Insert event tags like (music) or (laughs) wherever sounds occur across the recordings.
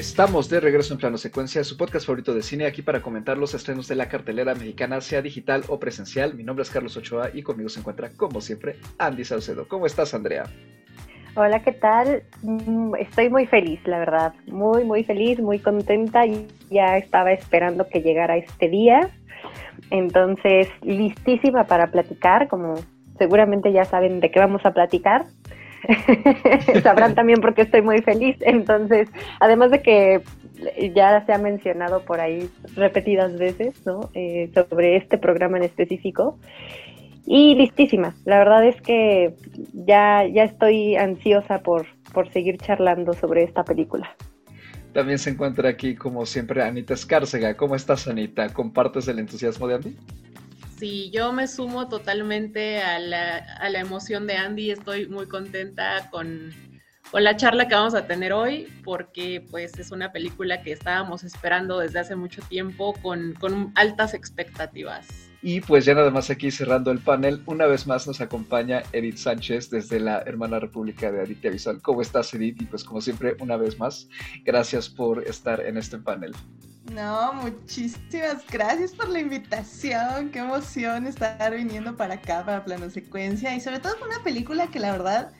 Estamos de regreso en Plano Secuencia, su podcast favorito de cine, aquí para comentar los estrenos de la cartelera mexicana, sea digital o presencial. Mi nombre es Carlos Ochoa y conmigo se encuentra, como siempre, Andy Saucedo. ¿Cómo estás, Andrea? Hola, ¿qué tal? Mm, estoy muy feliz, la verdad. Muy, muy feliz, muy contenta. Ya estaba esperando que llegara este día. Entonces, listísima para platicar, como seguramente ya saben de qué vamos a platicar. (laughs) Sabrán también porque estoy muy feliz. Entonces, además de que ya se ha mencionado por ahí repetidas veces, ¿no? Eh, sobre este programa en específico. Y listísima. La verdad es que ya, ya estoy ansiosa por, por seguir charlando sobre esta película. También se encuentra aquí, como siempre, Anita Escárcega. ¿Cómo estás, Anita? ¿Compartes el entusiasmo de Andy? Sí, yo me sumo totalmente a la, a la emoción de Andy. Estoy muy contenta con, con, la charla que vamos a tener hoy, porque pues es una película que estábamos esperando desde hace mucho tiempo con, con altas expectativas. Y pues ya nada más aquí cerrando el panel, una vez más nos acompaña Edith Sánchez desde la hermana república de Aditya Visual. ¿Cómo estás, Edith? Y pues como siempre, una vez más, gracias por estar en este panel. No, muchísimas gracias por la invitación. Qué emoción estar viniendo para acá, para Plano Secuencia. Y sobre todo con una película que la verdad,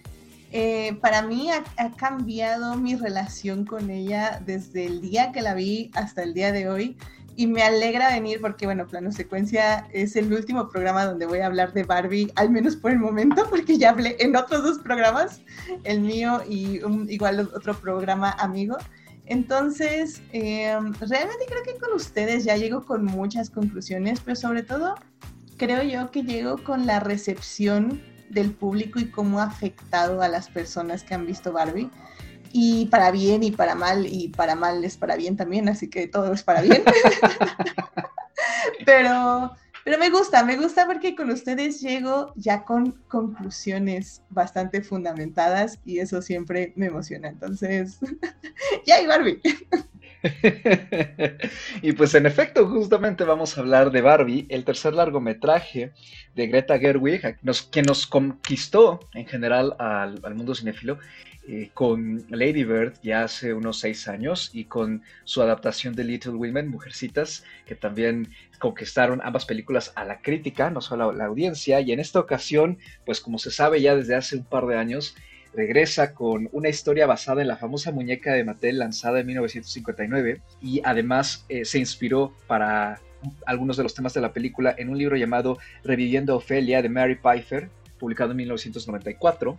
eh, para mí ha, cambiado mi relación con ella desde el día que la vi hasta el día de hoy. Y me alegra venir porque, bueno, Plano Secuencia es el último programa donde voy a hablar de Barbie, al menos por el momento, (laughs) porque ya hablé en otros dos programas, el mío y un, igual otro programa amigo. Entonces, eh, realmente creo que con ustedes ya llego con muchas conclusiones, pero sobre todo creo yo que llego con la recepción del público y cómo ha afectado a las personas que han visto Barbie. Y para bien y para mal, y para mal es para bien también, así que todo es para bien. (laughs) (laughs) pero pero me gusta, me gusta porque con ustedes llego ya con conclusiones bastante fundamentadas y eso siempre me emociona. Entonces, (laughs) ya Barbie. (laughs) y pues en efecto, justamente vamos a hablar de Barbie, el tercer largometraje de Greta Gerwig, que nos conquistó en general al, al mundo cinéfilo eh, con Lady Bird ya hace unos seis años y con su adaptación de Little Women, Mujercitas, que también conquistaron ambas películas a la crítica, no solo a la audiencia, y en esta ocasión, pues como se sabe ya desde hace un par de años, regresa con una historia basada en la famosa muñeca de Mattel lanzada en 1959 y además eh, se inspiró para algunos de los temas de la película en un libro llamado Reviviendo Ofelia de Mary Pfeiffer, publicado en 1994.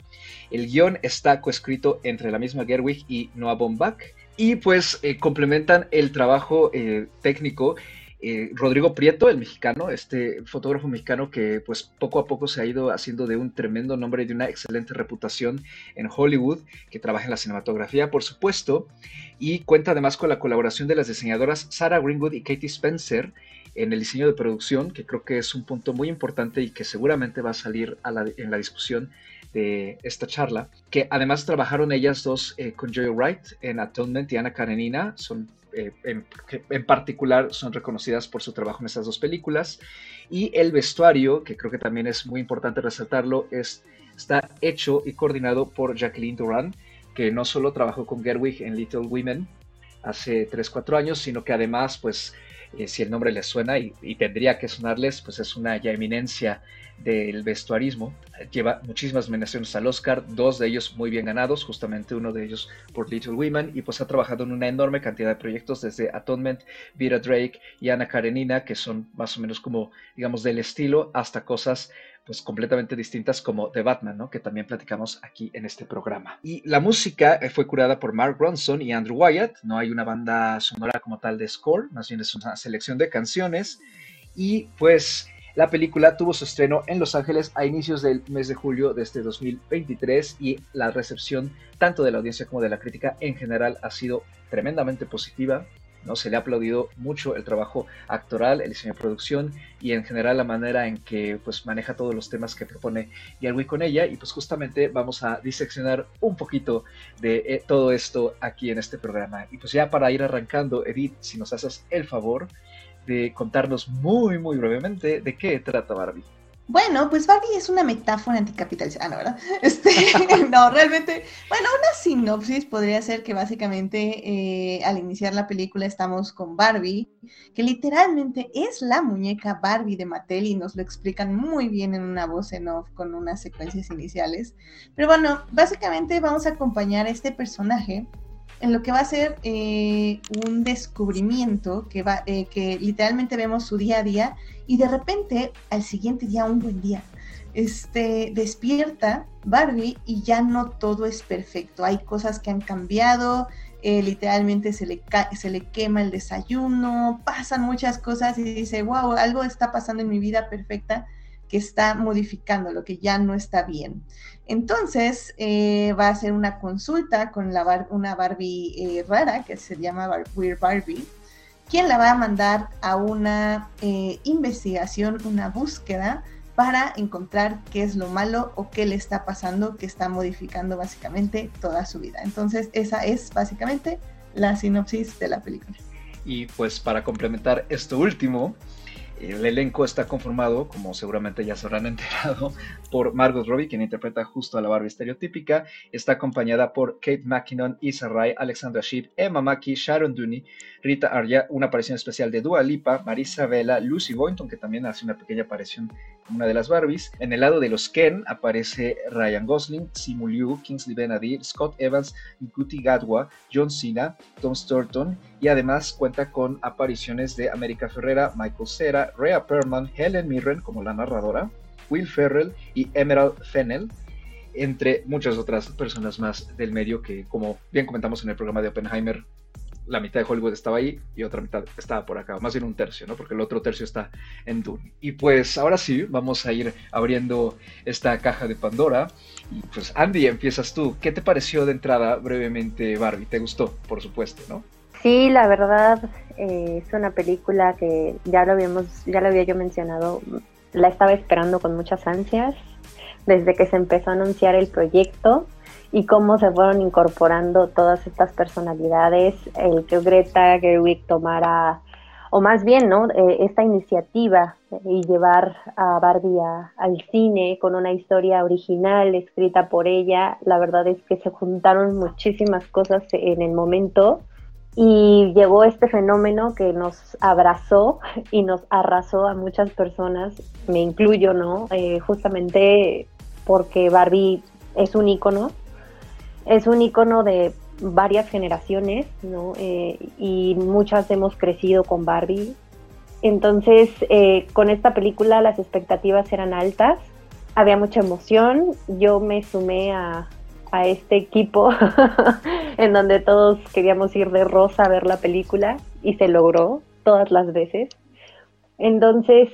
El guion está coescrito entre la misma Gerwig y Noah Baumbach y pues eh, complementan el trabajo eh, técnico eh, Rodrigo Prieto, el mexicano, este fotógrafo mexicano que pues poco a poco se ha ido haciendo de un tremendo nombre y de una excelente reputación en Hollywood, que trabaja en la cinematografía, por supuesto, y cuenta además con la colaboración de las diseñadoras Sarah Greenwood y Katie Spencer en el diseño de producción, que creo que es un punto muy importante y que seguramente va a salir en la discusión de esta charla, que además trabajaron ellas dos eh, con Joy Wright en Atonement y Ana Karenina, son eh, en, particular son reconocidas por su trabajo en estas dos películas. Y el vestuario, que creo que también es muy importante resaltarlo, es, está hecho y coordinado por Jacqueline Duran, que no solo trabajó con Gerwig en Little Women hace 3-4 años, sino que además, pues, eh, si el nombre les suena y, tendría que sonarles, pues es una ya eminencia del vestuarismo. Lleva muchísimas nominaciones al Oscar, dos de ellos muy bien ganados, justamente uno de ellos por Little Women, y pues ha trabajado en una enorme cantidad de proyectos, desde Atonement, Vera Drake y Ana Karenina, que son más o menos como, digamos, del estilo, hasta cosas pues completamente distintas como The Batman, ¿no? que también platicamos aquí en este programa. Y la música eh, fue curada por Mark Ronson y Andrew Wyatt, no hay una banda sonora como tal de score, más bien es una selección de canciones, y pues la película tuvo su estreno en Los Ángeles a inicios del mes de julio de este 2023 y la recepción tanto de la audiencia como de la crítica en general ha sido tremendamente positiva. ¿No? Se le ha aplaudido mucho el trabajo actoral, el diseño de producción y en general la manera en que pues, maneja todos los temas que propone Yarwi con ella. Y pues justamente vamos a diseccionar un poquito de eh, todo esto aquí en este programa. Y pues ya para ir arrancando, Edith, si nos haces el favor de contarnos muy, muy brevemente de qué trata Barbie. Bueno, pues Barbie es una metáfora anticapitalista, ah, no, ¿verdad? (laughs) Este, (laughs) no, realmente, bueno, una sinopsis podría ser que básicamente eh, al iniciar la película estamos con Barbie, que literalmente es la muñeca Barbie de Mattel y nos lo explican muy bien en una voz en off con unas secuencias iniciales. Pero bueno, básicamente vamos a acompañar a este personaje en lo que va a ser eh, un descubrimiento que, va, eh, que literalmente vemos su día a día y de repente al siguiente día, un buen día, este, despierta Barbie y ya no todo es perfecto. Hay cosas que han cambiado, eh, literalmente se le, se le quema el desayuno, pasan muchas cosas y dice, wow, algo está pasando en mi vida perfecta que está modificando, lo que ya no está bien. Entonces eh, va a hacer una consulta con una Barbie eh, rara que se llama Weird Barbie, quien la va a mandar a una eh, investigación, una búsqueda para encontrar qué es lo malo o qué le está pasando que está modificando básicamente toda su vida. Entonces esa es básicamente la sinopsis de la película. Y pues para complementar esto último, el elenco está conformado, como seguramente ya se habrán enterado, por Margot Robbie, quien interpreta justo a la Barbie estereotípica. Está acompañada por Kate McKinnon, Issa Rae, Alexandra Shipp, Emma Mackey, Sharon Dooney, Rita Arya, una aparición especial de Dua Lipa, Marisa Vela, Lucy Boynton, que también hace una pequeña aparición una de las Barbies. En el lado de los Ken aparece Ryan Gosling, Simu Liu, Kingsley Benadir, Scott Evans, Nkuti Gadwa, John Cena, Tom Sturton y además cuenta con apariciones de América Ferrera, Michael Cera, Rhea Perlman, Helen Mirren como la narradora, Will Ferrell y Emerald Fennell, entre muchas otras personas más del medio que, como bien comentamos en el programa de Oppenheimer, la mitad de Hollywood estaba ahí y otra mitad estaba por acá, más bien un tercio, ¿no? Porque el otro tercio está en Dune. Y pues ahora sí, vamos a ir abriendo esta caja de Pandora. Y pues Andy, empiezas tú. ¿Qué te pareció de entrada brevemente Barbie? ¿Te gustó? Por supuesto, ¿no? Sí, la verdad eh, es una película que ya lo habíamos, ya lo había yo mencionado, la estaba esperando con muchas ansias desde que se empezó a anunciar el proyecto y cómo se fueron incorporando todas estas personalidades, el que Greta Gerwig tomara, o más bien, ¿no? Eh, esta iniciativa y llevar a Barbie al cine con una historia original escrita por ella, la verdad es que se juntaron muchísimas cosas en el momento y llegó este fenómeno que nos abrazó y nos arrasó a muchas personas, me incluyo, ¿no? Eh, justamente porque Barbie es un ícono, es un ícono de varias generaciones, ¿no? Eh, y muchas hemos crecido con Barbie. Entonces, eh, con esta película las expectativas eran altas, había mucha emoción, yo me sumé a, a este equipo (laughs) en donde todos queríamos ir de rosa a ver la película y se logró todas las veces. Entonces,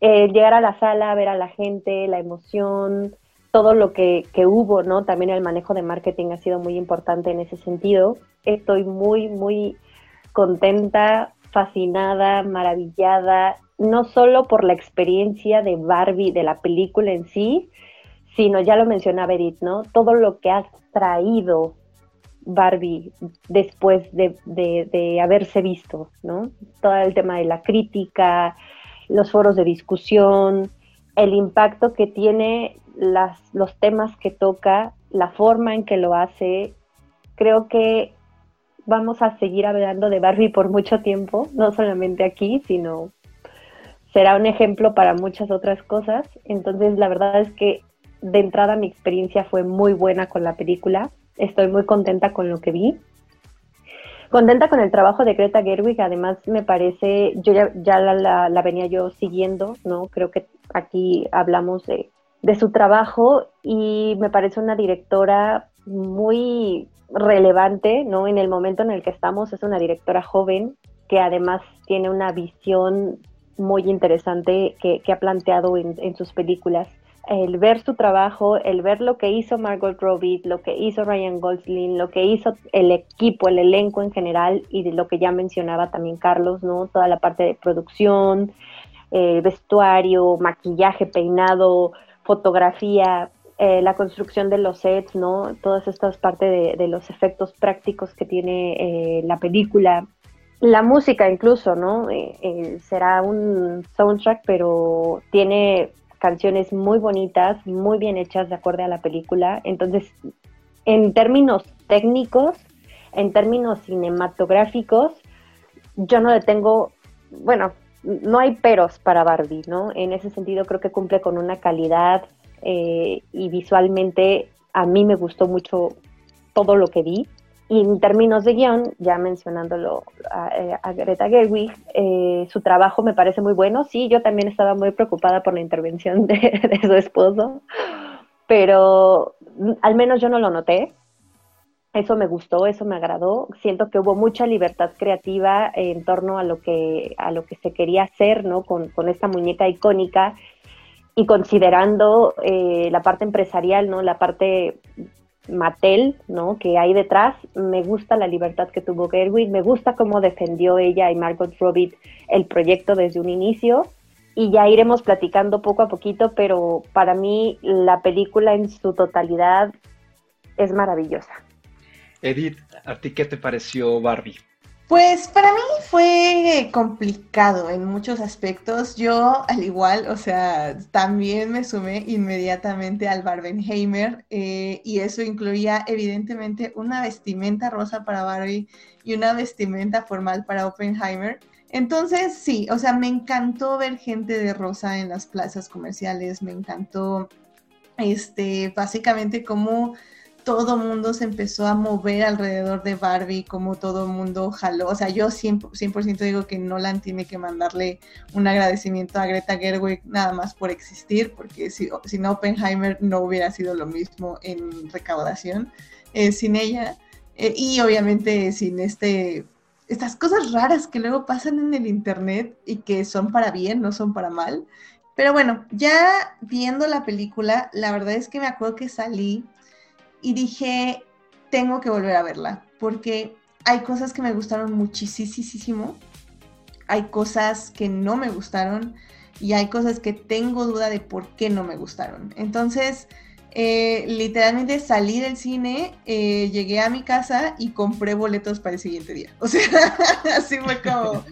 eh, llegar a la sala, ver a la gente, la emoción, todo lo que, que, hubo, ¿no? También el manejo de marketing ha sido muy importante en ese sentido. Estoy muy, muy contenta, fascinada, maravillada, no solo por la experiencia de Barbie, de la película en sí, sino ya lo mencionaba Edith, ¿no? Todo lo que ha traído Barbie después de, haberse visto, ¿no? Todo el tema de la crítica, los foros de discusión, el impacto que tiene las, los temas que toca, la forma en que lo hace. Creo que vamos a seguir hablando de Barbie por mucho tiempo, no solamente aquí, sino será un ejemplo para muchas otras cosas. Entonces, la verdad es que de entrada mi experiencia fue muy buena con la película. Estoy muy contenta con lo que vi. Contenta con el trabajo de Greta Gerwig, además me parece, yo ya, la, venía yo siguiendo, ¿no? Creo que aquí hablamos de, de su trabajo y me parece una directora muy relevante, ¿no? En el momento en el que estamos es una directora joven que además tiene una visión muy interesante que, ha planteado en, sus películas el ver su trabajo, el ver lo que hizo Margot Robbie, lo que hizo Ryan Gosling, lo que hizo el equipo, el elenco en general y de lo que ya mencionaba también Carlos, ¿no? Toda la parte de producción, eh, vestuario, maquillaje, peinado, fotografía, eh, la construcción de los sets, ¿no? Todas estas partes de, los efectos prácticos que tiene eh, la película. La música incluso, ¿no? será un soundtrack, pero tiene canciones muy bonitas, muy bien hechas de acuerdo a la película. Entonces, en términos técnicos, en términos cinematográficos, yo no le tengo, bueno, no hay peros para Barbie, ¿no? En ese sentido creo que cumple con una calidad eh, y visualmente a mí me gustó mucho todo lo que vi. Y en términos de guion, ya mencionándolo a, eh, Greta Gerwig, eh, su trabajo me parece muy bueno. Sí, yo también estaba muy preocupada por la intervención de, su esposo, pero al menos yo no lo noté. Eso me gustó, eso me agradó. Siento que hubo mucha libertad creativa en torno a lo que, a lo que se quería hacer, ¿no? Con, con esta muñeca icónica y considerando eh, la parte empresarial, ¿no? La parte Mattel, ¿no? Que hay detrás. Me gusta la libertad que tuvo Gerwig, me gusta cómo defendió ella y Margot Robbie el proyecto desde un inicio. Y ya iremos platicando poco a poquito, pero para mí la película en su totalidad es maravillosa. Edith, ¿a ti qué te pareció Barbie? Pues para mí fue complicado en muchos aspectos. Yo, al igual, o sea, también me sumé inmediatamente al Barbenheimer eh, y eso incluía evidentemente una vestimenta rosa para Barbie y una vestimenta formal para Oppenheimer. Entonces, sí, o sea, me encantó ver gente de rosa en las plazas comerciales, me encantó, este, básicamente cómo todo mundo se empezó a mover alrededor de Barbie, como todo mundo jaló. O sea, yo 100%, digo que Nolan tiene que mandarle un agradecimiento a Greta Gerwig nada más por existir, porque si, sin Oppenheimer no hubiera sido lo mismo en recaudación eh, sin ella. Eh, y obviamente sin este estas cosas raras que luego pasan en el internet y que son para bien, no son para mal. Pero bueno, ya viendo la película, la verdad es que me acuerdo que salí y dije, tengo que volver a verla, porque hay cosas que me gustaron muchísimo, hay cosas que no me gustaron y hay cosas que tengo duda de por qué no me gustaron. Entonces, eh, literalmente salí del cine, eh, llegué a mi casa y compré boletos para el siguiente día. (laughs) O sea, así fue como,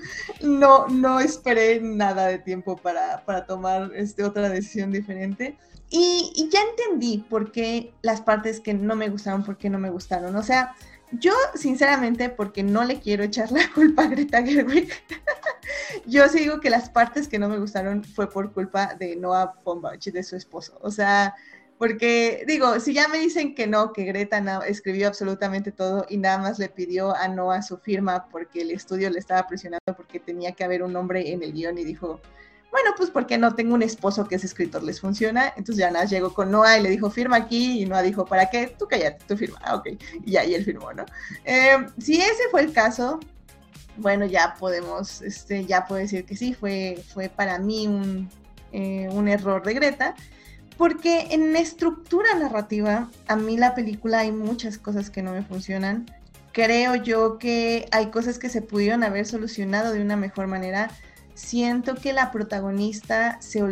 no, no esperé nada de tiempo para, para tomar este, otra decisión diferente. Y, ya entendí por qué las partes que no me gustaron, por qué no me gustaron. O sea, yo sinceramente, porque no le quiero echar la culpa a Greta Gerwig, (laughs) yo sí digo que las partes que no me gustaron fue por culpa de Noah Baumbach, de su esposo. O sea, porque digo, si ya me dicen que no, que Greta escribió absolutamente todo y nada más le pidió a Noah su firma porque el estudio le estaba presionando porque tenía que haber un nombre en el guion y dijo, bueno, pues porque no tengo un esposo que es escritor, les funciona. Entonces ya nada, llegó con Noah y le dijo, firma aquí. Y Noah dijo, ¿para qué? Tú cállate, tú firma. Ah, ok. Y ahí él firmó, ¿no? Eh, si ese fue el caso, bueno, ya podemos, este, ya puedo decir que sí, fue, fue para mí un, eh, un error de Greta. Porque en estructura narrativa, a mí la película hay muchas cosas que no me funcionan. Creo yo que hay cosas que se pudieron haber solucionado de una mejor manera siento que la protagonista, se,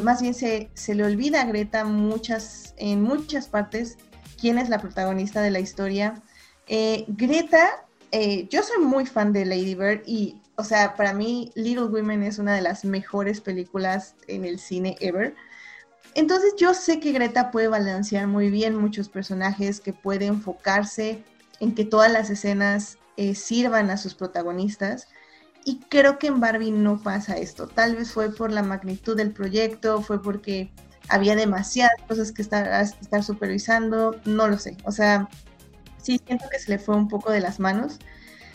más bien se, le olvida a Greta en muchas partes quién es la protagonista de la historia. Eh, Greta, eh, yo soy muy fan de Lady Bird y, o sea, para mí Little Women es una de las mejores películas en el cine ever. Entonces yo sé que Greta puede balancear muy bien muchos personajes, que puede enfocarse en que todas las escenas eh, sirvan a sus protagonistas. Y creo que en Barbie no pasa esto. Tal vez fue por la magnitud del proyecto, fue porque había demasiadas cosas que estar, estar supervisando, no lo sé. O sea, sí siento que se le fue un poco de las manos.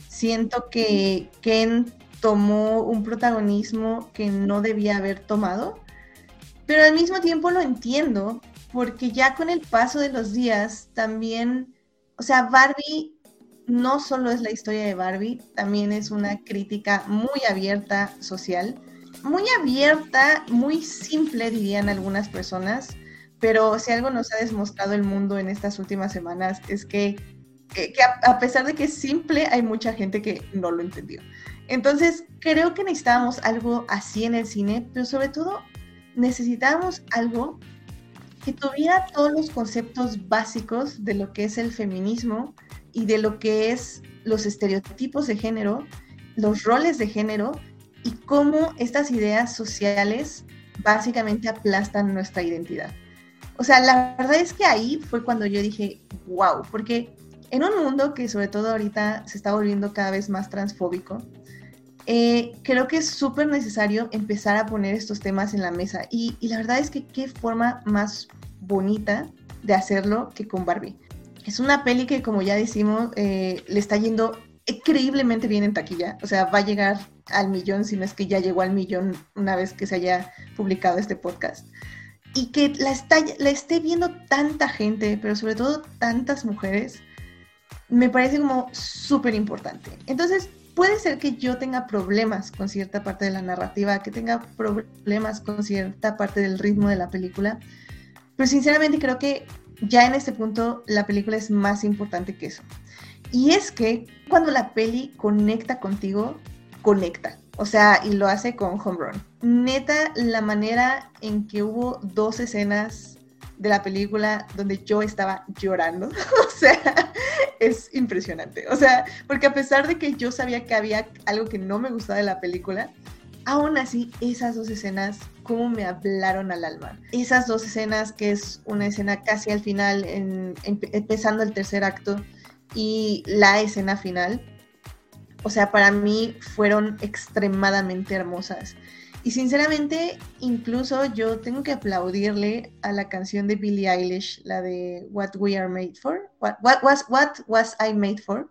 Siento que Ken tomó un protagonismo que no debía haber tomado, pero al mismo tiempo lo entiendo, porque ya con el paso de los días también, o sea, Barbie no solo es la historia de Barbie, también es una crítica muy abierta social, muy abierta, muy simple, dirían algunas personas, pero si algo nos ha demostrado el mundo en estas últimas semanas es que, a, pesar de que es simple, hay mucha gente que no lo entendió. Entonces, creo que necesitábamos algo así en el cine, pero sobre todo necesitábamos algo que tuviera todos los conceptos básicos de lo que es el feminismo, y de lo que es los estereotipos de género, los roles de género y cómo estas ideas sociales básicamente aplastan nuestra identidad. O sea, la verdad es que ahí fue cuando yo dije, wow, porque en un mundo que sobre todo ahorita se está volviendo cada vez más transfóbico, eh, creo que es súper necesario empezar a poner estos temas en la mesa. Y, la verdad es que qué forma más bonita de hacerlo que con Barbie. Es una peli que, como ya decimos, eh, le está yendo increíblemente bien en taquilla. O sea, va a llegar al millón, si no es que ya llegó al millón una vez que se haya publicado este podcast. Y que la, está, la esté viendo tanta gente, pero sobre todo tantas mujeres, me parece como súper importante. Entonces, puede ser que yo tenga problemas con cierta parte de la narrativa, que tenga problemas con cierta parte del ritmo de la película, pero sinceramente creo que ya en este punto la película es más importante que eso. Y es que cuando la peli conecta contigo, conecta. O sea, y lo hace con Home Run. Neta, la manera en que hubo dos escenas de la película donde yo estaba llorando, (laughs) o sea, es impresionante. O sea, porque a pesar de que yo sabía que había algo que no me gustaba de la película, aún así esas dos escenas, cómo me hablaron al alma. Esas dos escenas, que es una escena casi al final, empezando el tercer acto, y la escena final, o sea, para mí fueron extremadamente hermosas. Y sinceramente, incluso yo tengo que aplaudirle a la canción de Billie Eilish, la de What We Are Made For, What, was, what was I Made For,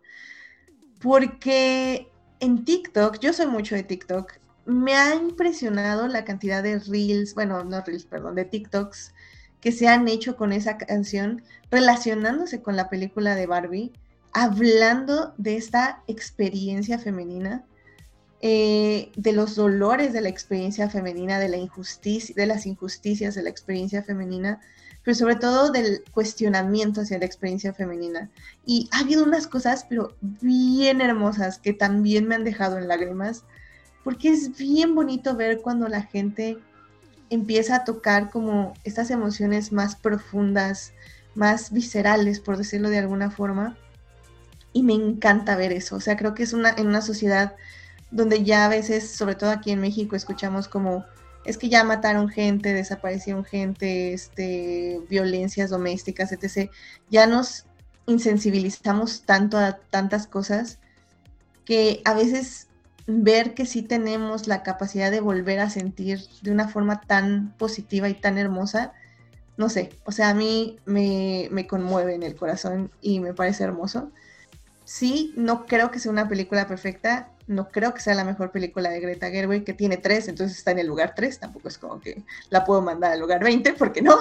porque en TikTok, yo soy mucho de TikTok, me ha impresionado la cantidad de reels, bueno, no reels, perdón, de TikToks que se han hecho con esa canción relacionándose con la película de Barbie hablando de esta experiencia femenina, eh, de los dolores de la experiencia femenina, de, la injusticia, de las injusticias de la experiencia femenina, pero sobre todo del cuestionamiento hacia la experiencia femenina. Y ha habido unas cosas, pero bien hermosas, que también me han dejado en lágrimas, porque es bien bonito ver cuando la gente empieza a tocar como estas emociones más profundas, más viscerales, por decirlo de alguna forma, y me encanta ver eso. O sea, creo que es una, en una sociedad donde ya a veces, sobre todo aquí en México, escuchamos como, es que ya mataron gente, desaparecieron gente, este, violencias domésticas, etc. Ya nos insensibilizamos tanto a tantas cosas que a veces ver que sí tenemos la capacidad de volver a sentir de una forma tan positiva y tan hermosa, no sé, o sea, a mí me, me conmueve en el corazón y me parece hermoso. Sí, no creo que sea una película perfecta, no creo que sea la mejor película de Greta Gerwig, que tiene tres, entonces está en el lugar tres, tampoco es como que la puedo mandar al lugar 20, porque no.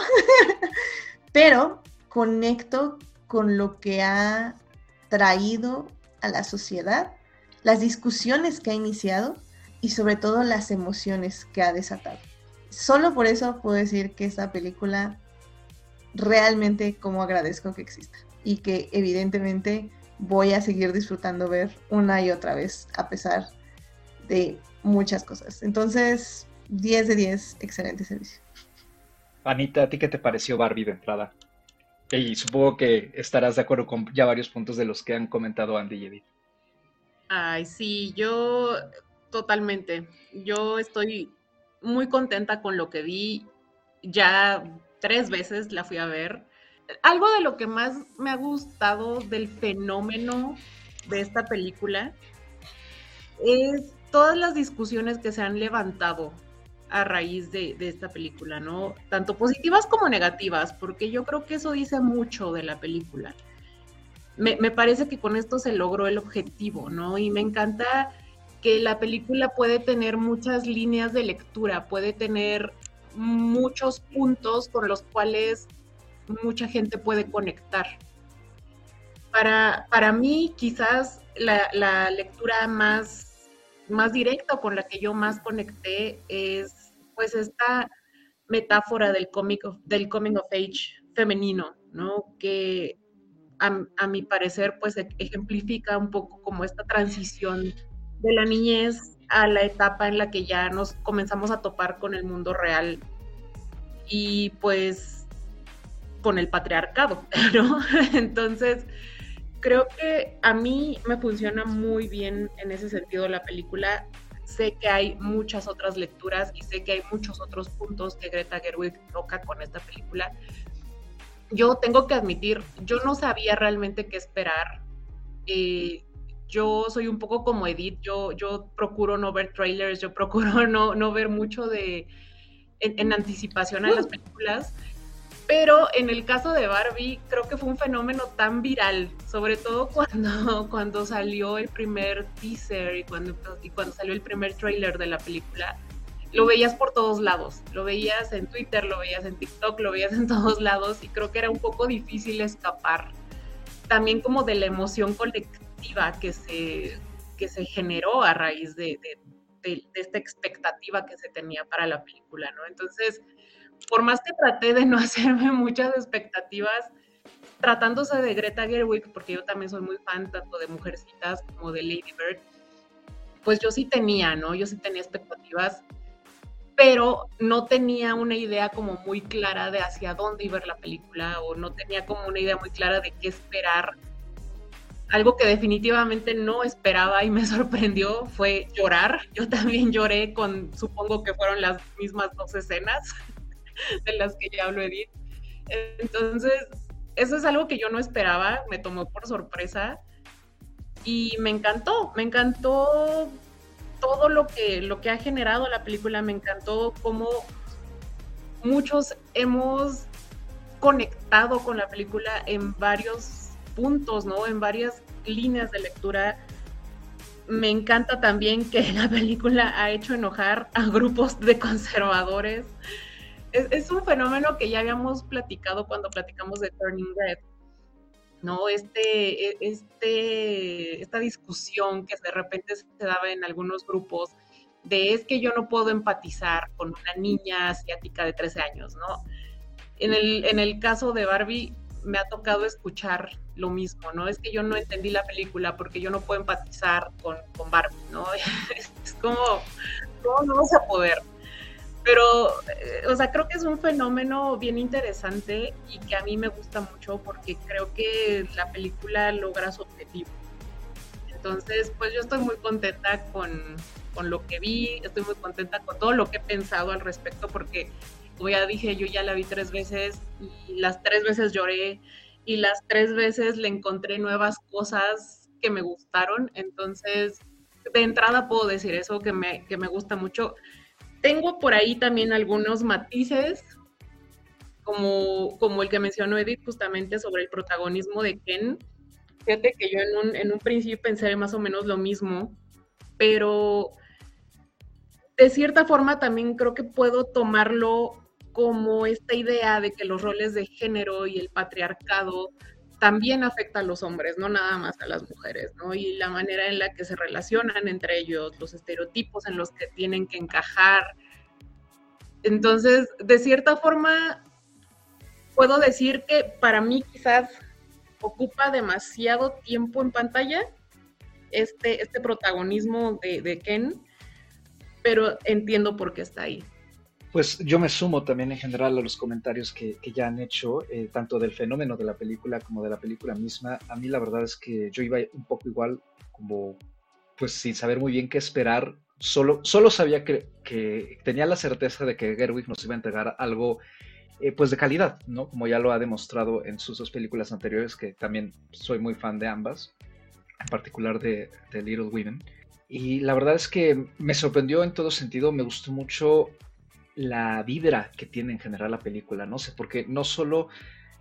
(laughs) Pero conecto con lo que ha traído a la sociedad, las discusiones que ha iniciado y sobre todo las emociones que ha desatado. Solo por eso puedo decir que esta película realmente como agradezco que exista y que evidentemente voy a seguir disfrutando ver una y otra vez, a pesar de muchas cosas. Entonces, 10 de 10, excelente servicio. Anita, ¿a ti qué te pareció Barbie de entrada? Y supongo que estarás de acuerdo con ya varios puntos de los que han comentado Andy y Edith. Ay, sí, yo totalmente. Yo estoy muy contenta con lo que vi. Ya tres veces la fui a ver algo de lo que más me ha gustado del fenómeno de esta película es todas las discusiones que se han levantado a raíz de, esta película, ¿no? Tanto positivas como negativas, porque yo creo que eso dice mucho de la película. Me, me, parece que con esto se logró el objetivo, ¿no? Y me encanta que la película puede tener muchas líneas de lectura, puede tener muchos puntos con los cuales mucha gente puede conectar. Para, para mí, quizás la, lectura más, más directa con la que yo más conecté es pues esta metáfora del, del coming of age femenino, ¿no? Que a, a, mi parecer pues e-, ejemplifica un poco como esta transición de la niñez a la etapa en la que ya nos comenzamos a topar con el mundo real y pues con el patriarcado, (laughs) ¿no? Entonces, creo que a mí me funciona muy bien en ese sentido la película. sé que hay muchas otras lecturas y sé que hay muchos otros puntos que Greta Gerwig toca con esta película. Yo tengo que admitir, yo no sabía realmente qué esperar. Eh, yo soy un poco como Edith, yo, yo procuro no ver trailers, yo procuro (laughs) no, no ver mucho de en, anticipación a las películas. Pero en el caso de Barbie, creo que fue un fenómeno tan viral, sobre todo (laughs) cuando, cuando salió el primer teaser y cuando, y cuando salió el primer trailer de la película. Lo veías por todos lados, lo veías en Twitter, lo veías en TikTok, lo veías en (laughs) todos lados y creo que era un poco difícil escapar. También como de la emoción colectiva que se, que se generó a raíz de, de, de esta expectativa que se tenía para la película, ¿no? Entonces, por más que traté de no (laughs) hacerme muchas expectativas, tratándose de Greta Gerwig, porque yo también soy muy fan tanto de Mujercitas como de Lady Bird, pues yo sí tenía, ¿no? Yo sí tenía expectativas, pero no tenía una idea como muy clara de hacia dónde iba la película o no tenía como una idea muy clara de qué esperar. Algo que definitivamente no esperaba y me (laughs) sorprendió fue llorar. Yo también lloré con, supongo que fueron las mismas dos escenas. (laughs) de las que ya hablo Edith. Entonces, eso es algo que yo no esperaba, me tomó por sorpresa y me encantó, me encantó todo lo que, lo que ha generado la película, me encantó cómo muchos hemos conectado con la película en varios puntos, ¿no? En varias líneas de lectura. Me encanta también que la película ha hecho enojar a grupos de conservadores es, un fenómeno que ya habíamos platicado cuando platicamos de Turning Red, ¿no? Este, e, este, esta discusión que de repente se daba en algunos grupos de es que yo no puedo empatizar con una niña asiática de 13 años, ¿no? En el, en el caso de Barbie me ha tocado escuchar lo mismo, ¿no? Es que yo no entendí la película porque yo no puedo empatizar con, con Barbie, ¿no? (laughs) Es como, ¿cómo no vamos a poder? Pero, eh, o sea, creo que es un fenómeno bien interesante y que a mí me gusta mucho porque creo que la película logra su objetivo. Entonces, pues yo estoy muy contenta con, con lo que vi, estoy muy contenta con todo lo que he pensado al respecto porque, como ya dije, yo ya la vi tres veces y las tres veces lloré y las tres veces le encontré nuevas cosas que me gustaron. Entonces, de entrada puedo decir eso, que me, que me gusta mucho. Tengo por ahí también algunos matices, como, como el que mencionó Edith justamente sobre el protagonismo de Ken. Fíjate que yo en un, en un principio pensé más o menos lo mismo, pero de cierta forma también creo que puedo tomarlo como esta idea de que los roles de género y el patriarcado también afecta a los hombres, no nada más a las mujeres, ¿no? Y la manera en la que se relacionan entre ellos, los estereotipos en los que tienen que encajar. Entonces, de cierta forma, puedo decir que para mí quizás ocupa demasiado tiempo en pantalla este, este protagonismo de, de Ken, pero entiendo por qué está ahí. Pues yo me sumo también en general a los comentarios que, ya han hecho, eh, tanto del fenómeno de la película como de la película misma. A mí la verdad es que yo iba un poco igual, como pues sin saber muy bien qué esperar. Solo, solo sabía que, tenía la certeza de que Gerwig nos iba a entregar algo eh, pues de calidad, ¿no? Como ya lo ha demostrado en sus dos películas anteriores, que también soy muy fan de ambas, en particular de, de Little Women. Y la verdad es que me sorprendió en todo sentido, me gustó mucho la vibra que tiene en general la película, no sé, porque no solo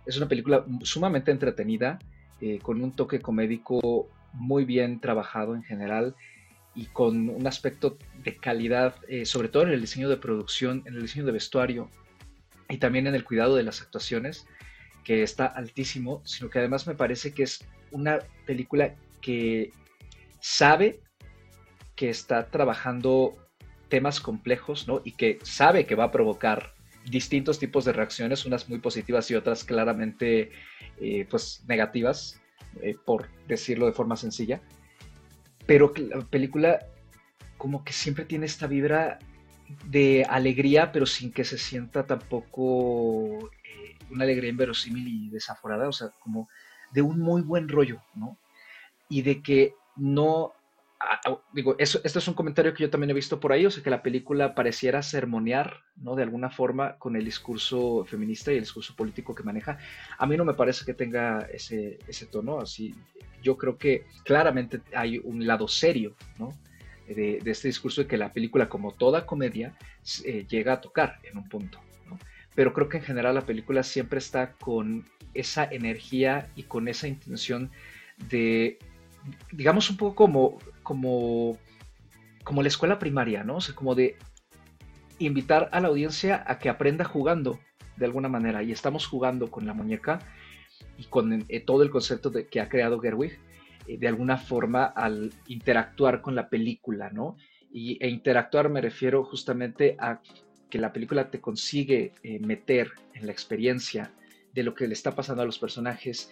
es una película sumamente entretenida, eh, con un toque comédico muy bien trabajado en general y con un aspecto de calidad, eh, sobre todo en el diseño de producción, en el diseño de vestuario y también en el cuidado de las actuaciones, que está altísimo, sino que además me parece que es una película que sabe que está trabajando temas complejos, ¿no? Y que sabe que va a provocar distintos tipos de reacciones, unas muy positivas y otras claramente, eh, pues, negativas, eh, por decirlo de forma sencilla. Pero la película como que siempre tiene esta vibra de alegría, pero sin que se sienta tampoco eh, una alegría inverosímil y desaforada, o sea, como de un muy buen rollo, ¿no? Y de que no digo, eso, esto es un comentario que yo también he visto por ahí, o sea, que la película pareciera sermonear, ¿no? De alguna forma con el discurso feminista y el discurso político que maneja. A mí no me parece que tenga ese, ese tono, así. Yo creo que claramente hay un lado serio, ¿no? De, este discurso de que la película, como toda comedia, eh, llega a tocar en un punto. Pero creo que en general la película siempre está con esa energía y con esa intención de digamos, un poco como, como, como la escuela primaria, ¿no? O sea, como de invitar a la audiencia a que aprenda jugando de alguna manera. Y estamos jugando con la muñeca y con eh, todo el concepto de, que ha creado Gerwig, eh, de alguna forma al interactuar con la película, ¿no? Y, e interactuar me refiero justamente a que la película te consigue eh, meter en la experiencia de lo que le está pasando a los personajes,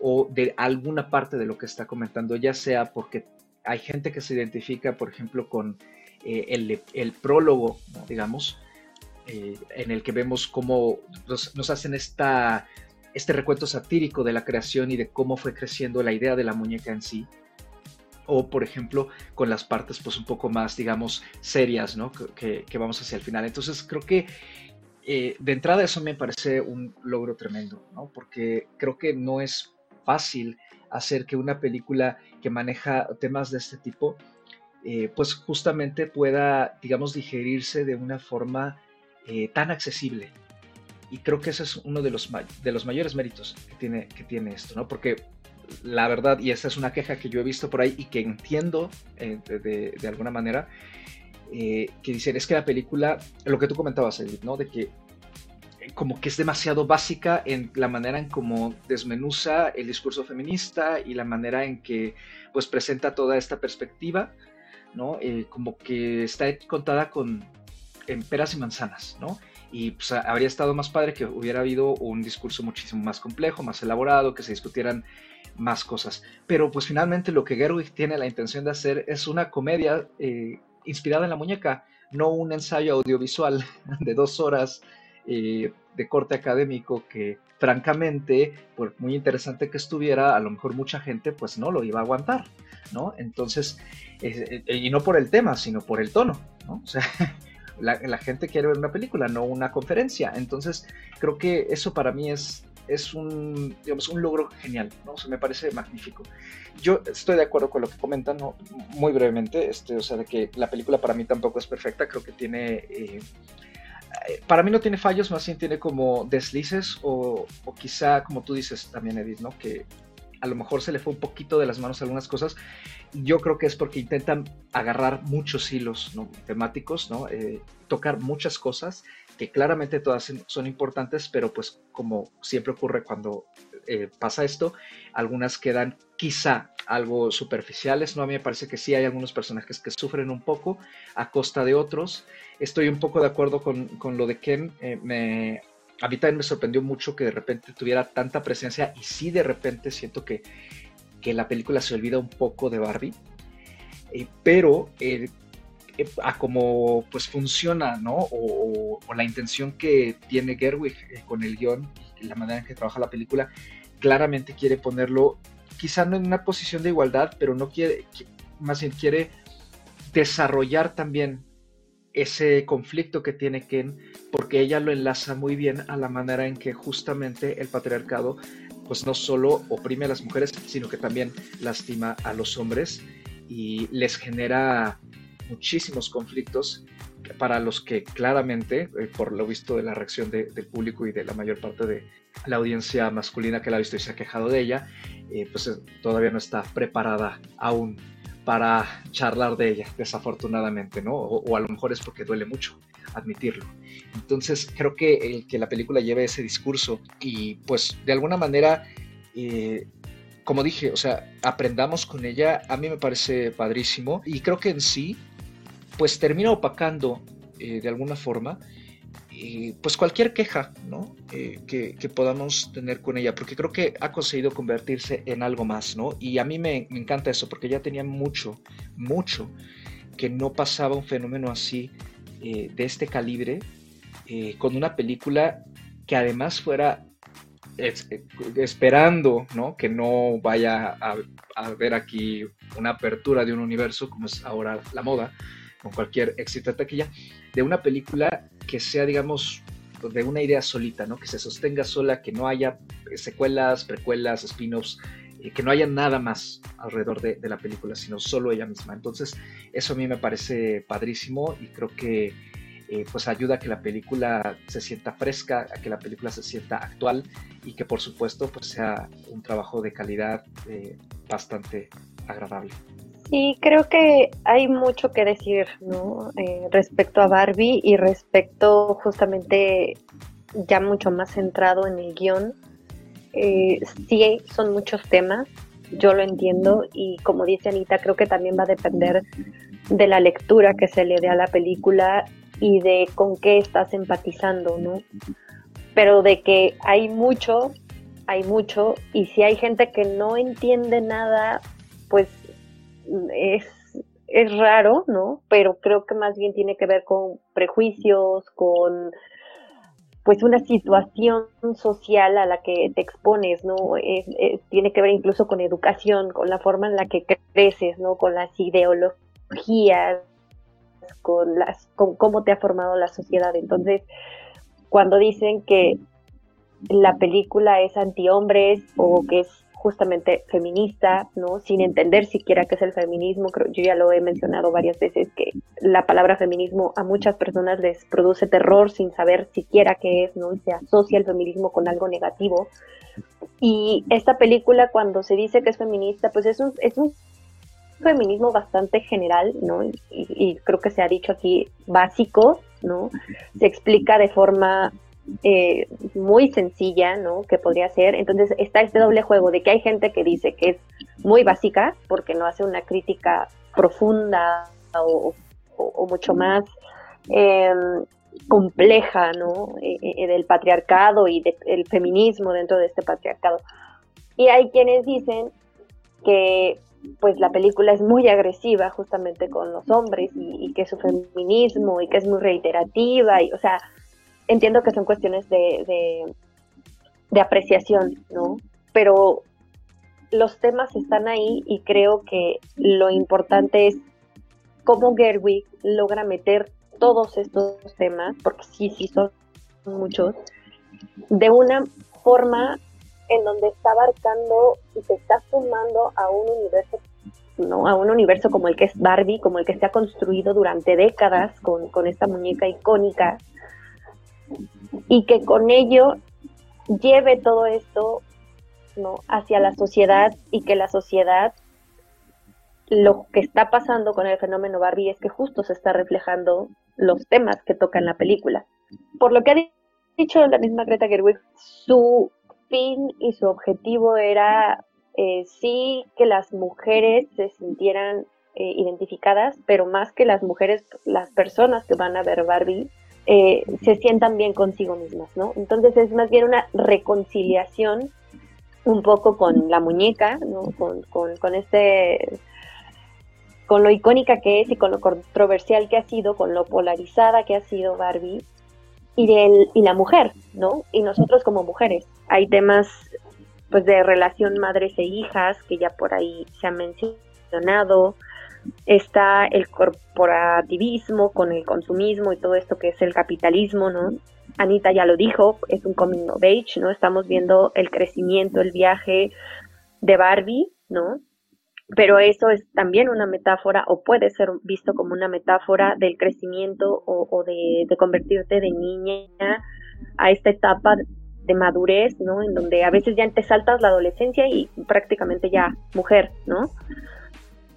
o de alguna parte de lo que está comentando, ya sea porque hay gente que se identifica, por ejemplo, con eh, el, prólogo, digamos, eh, en el que vemos cómo nos, hacen este recuento satírico de la creación y de cómo fue creciendo la idea de la muñeca en sí. O, por ejemplo, con las partes pues un poco más, digamos, serias, ¿no? Que, vamos hacia el final. Entonces, creo que eh, de entrada eso me parece un logro tremendo, ¿no? Porque creo que no es fácil hacer que una película maneja temas de este tipo, eh, pues justamente pueda, digamos, digerirse de una forma eh, tan accesible. Y creo que ese es uno de los, de los mayores méritos que tiene, que tiene esto, ¿no? Porque la verdad, y esta es una queja que yo he visto por ahí y que entiendo eh, de, de, alguna manera, que dicen, es que la película, lo que tú comentabas, Edith, ¿no? De que como que es demasiado básica en la manera en cómo desmenuza el discurso feminista y la manera en que pues presenta toda esta perspectiva, ¿no? Eh, como que está contada con en peras y manzanas, ¿no? Y pues habría estado más padre que hubiera habido un discurso muchísimo más complejo, más elaborado, que se discutieran más cosas. Pero pues finalmente lo que Gerwig tiene la intención de hacer es una comedia eh, inspirada en la muñeca, no un ensayo audiovisual (laughs) de dos horas eh, de corte académico que francamente, por muy interesante que estuviera, a lo mejor mucha gente pues no lo iba a aguantar, ¿no? Entonces, eh, y no por el tema, sino por el tono, ¿no? O sea, (laughs) la, gente quiere ver una película, no una conferencia. Entonces, creo que eso para mí es, es un, digamos, un logro genial, ¿no? O sea, me parece magnífico. Yo estoy de acuerdo con lo que comentan, ¿no? muy brevemente, este, o sea, de que la película para mí tampoco es perfecta, creo que tiene... Eh, para mí no tiene fallos, más bien tiene como deslices o, quizá, como tú dices también, Edith, ¿no? Que a lo mejor se le fue un poquito de las manos algunas cosas. Yo creo que es porque intentan agarrar muchos hilos temáticos, ¿no? Eh, tocar muchas cosas que claramente todas son importantes, pero pues como siempre ocurre cuando eh, pasa esto, algunas quedan quizá algo superficiales, ¿no? A mí me parece que sí hay algunos personajes que sufren un poco a costa de otros. Estoy un poco de acuerdo con, con lo de Ken. Eh, me, a mí también me sorprendió mucho que de repente tuviera tanta presencia y sí de repente siento que, que la película se olvida un poco de Barbie. Eh, pero a cómo pues funciona, ¿no? O, o, la intención que tiene Gerwig con el guion y la manera en que trabaja la película, claramente quiere ponerlo, quizá no en una posición de igualdad, pero no quiere, más bien quiere desarrollar también ese conflicto que tiene Ken, porque ella lo enlaza muy bien a la manera en que justamente el patriarcado, pues no solo oprime a las mujeres, sino que también lastima a los hombres y les genera muchísimos conflictos para los que claramente, eh, por lo visto de la reacción del público y de la mayor parte de la audiencia masculina que la ha visto y se ha quejado de ella, eh, pues eh, todavía no está preparada aún para charlar de ella, desafortunadamente, ¿no? O, a lo mejor es porque duele mucho admitirlo. Entonces, creo que el que la película lleve ese discurso y pues de alguna manera, como dije, o sea, aprendamos con ella, a mí me parece padrísimo y creo que en sí pues termina opacando eh, de alguna forma pues cualquier queja ¿no? Eh, que, podamos tener con ella, porque creo que ha conseguido convertirse en algo más, ¿no? Y a mí me, encanta eso, porque ya tenía mucho, mucho que no pasaba un fenómeno así eh, de este calibre con una película que además fuera esperando ¿no? que no vaya a, haber aquí una apertura de un universo como es ahora la moda, con cualquier éxito de taquilla, de una película que sea, digamos, de una idea solita, ¿no? que se sostenga sola, que no haya secuelas, precuelas, spin-offs, eh, que no haya nada más alrededor de, la película, sino solo ella misma. Entonces, eso a mí me parece padrísimo y creo que eh, pues ayuda a que la película se sienta fresca, a que la película se sienta actual y que por supuesto pues sea un trabajo de calidad eh, bastante agradable. Sí, creo que hay mucho que decir, ¿no? Eh, respecto a Barbie y respecto justamente ya mucho más centrado en el guion. sí, son muchos temas, yo lo entiendo y como dice Anita, creo que también va a depender de la lectura que se le dé a la película y de con qué estás empatizando, ¿no? Pero de que hay mucho, hay mucho, y si hay gente que no entiende nada, pues es, es raro, ¿no? Pero creo que más bien tiene que ver con prejuicios, con pues una situación social a la que te expones, ¿no? tiene que ver incluso con educación, con la forma en la que creces, ¿no? Con las ideologías, con, las, con cómo te ha formado la sociedad. Entonces, cuando dicen que la película es anti-hombres o que es justamente feminista, ¿no? Sin entender siquiera qué es el feminismo, creo, yo ya lo he mencionado varias veces que la palabra feminismo a muchas personas les produce terror sin saber siquiera qué es, ¿no? Y se asocia el feminismo con algo negativo. Y esta película cuando se dice que es feminista, pues es un, es un feminismo bastante general, ¿no? Y, creo que se ha dicho aquí básico, ¿no? Se explica de forma eh, muy sencilla, ¿no? Que podría ser. Entonces está este doble juego de que hay gente que dice que es muy básica porque no hace una crítica profunda o, mucho más em, compleja, ¿no? Eh, eh, del patriarcado y del feminismo dentro de este patriarcado. Y hay quienes dicen que pues la película es muy agresiva justamente con los hombres y, que su feminismo y que es muy reiterativa y o sea entiendo que son cuestiones de, de, apreciación no pero los temas están ahí y creo que lo importante es cómo Gerwig logra meter todos estos temas porque sí sí son muchos de una forma en donde está abarcando y se está sumando a un universo, ¿no? A un universo como el que es Barbie, como el que se ha construido durante décadas con, con esta muñeca icónica, y que con ello lleve todo esto ¿no? hacia la sociedad y que la sociedad lo que está pasando con el fenómeno Barbie es que justo se está reflejando los temas que toca en la película. Por lo que ha dicho la misma Greta Gerwig, su fin y su objetivo era eh, sí que las mujeres se sintieran eh, identificadas, pero más que las mujeres, las personas que van a ver Barbie eh, se sientan bien consigo mismas, ¿no? Entonces es más bien una reconciliación un poco con la muñeca, ¿no? Con, con, con este con lo icónica que es y con lo controversial que ha sido, con lo polarizada que ha sido Barbie, y, del, y la mujer, ¿no? Y nosotros como mujeres. Hay temas pues de relación madres e hijas que ya por ahí se han mencionado. Está el corporativismo con el consumismo y todo esto que es el capitalismo, ¿no? Anita ya lo dijo, es un coming of age, ¿no? Estamos viendo el crecimiento, el viaje de Barbie, ¿no? pero eso es también una metáfora o puede ser visto como una metáfora del crecimiento o, de, convertirte de niña a esta etapa de madurez, ¿no? En donde a veces ya te saltas la adolescencia y prácticamente ya mujer, ¿no?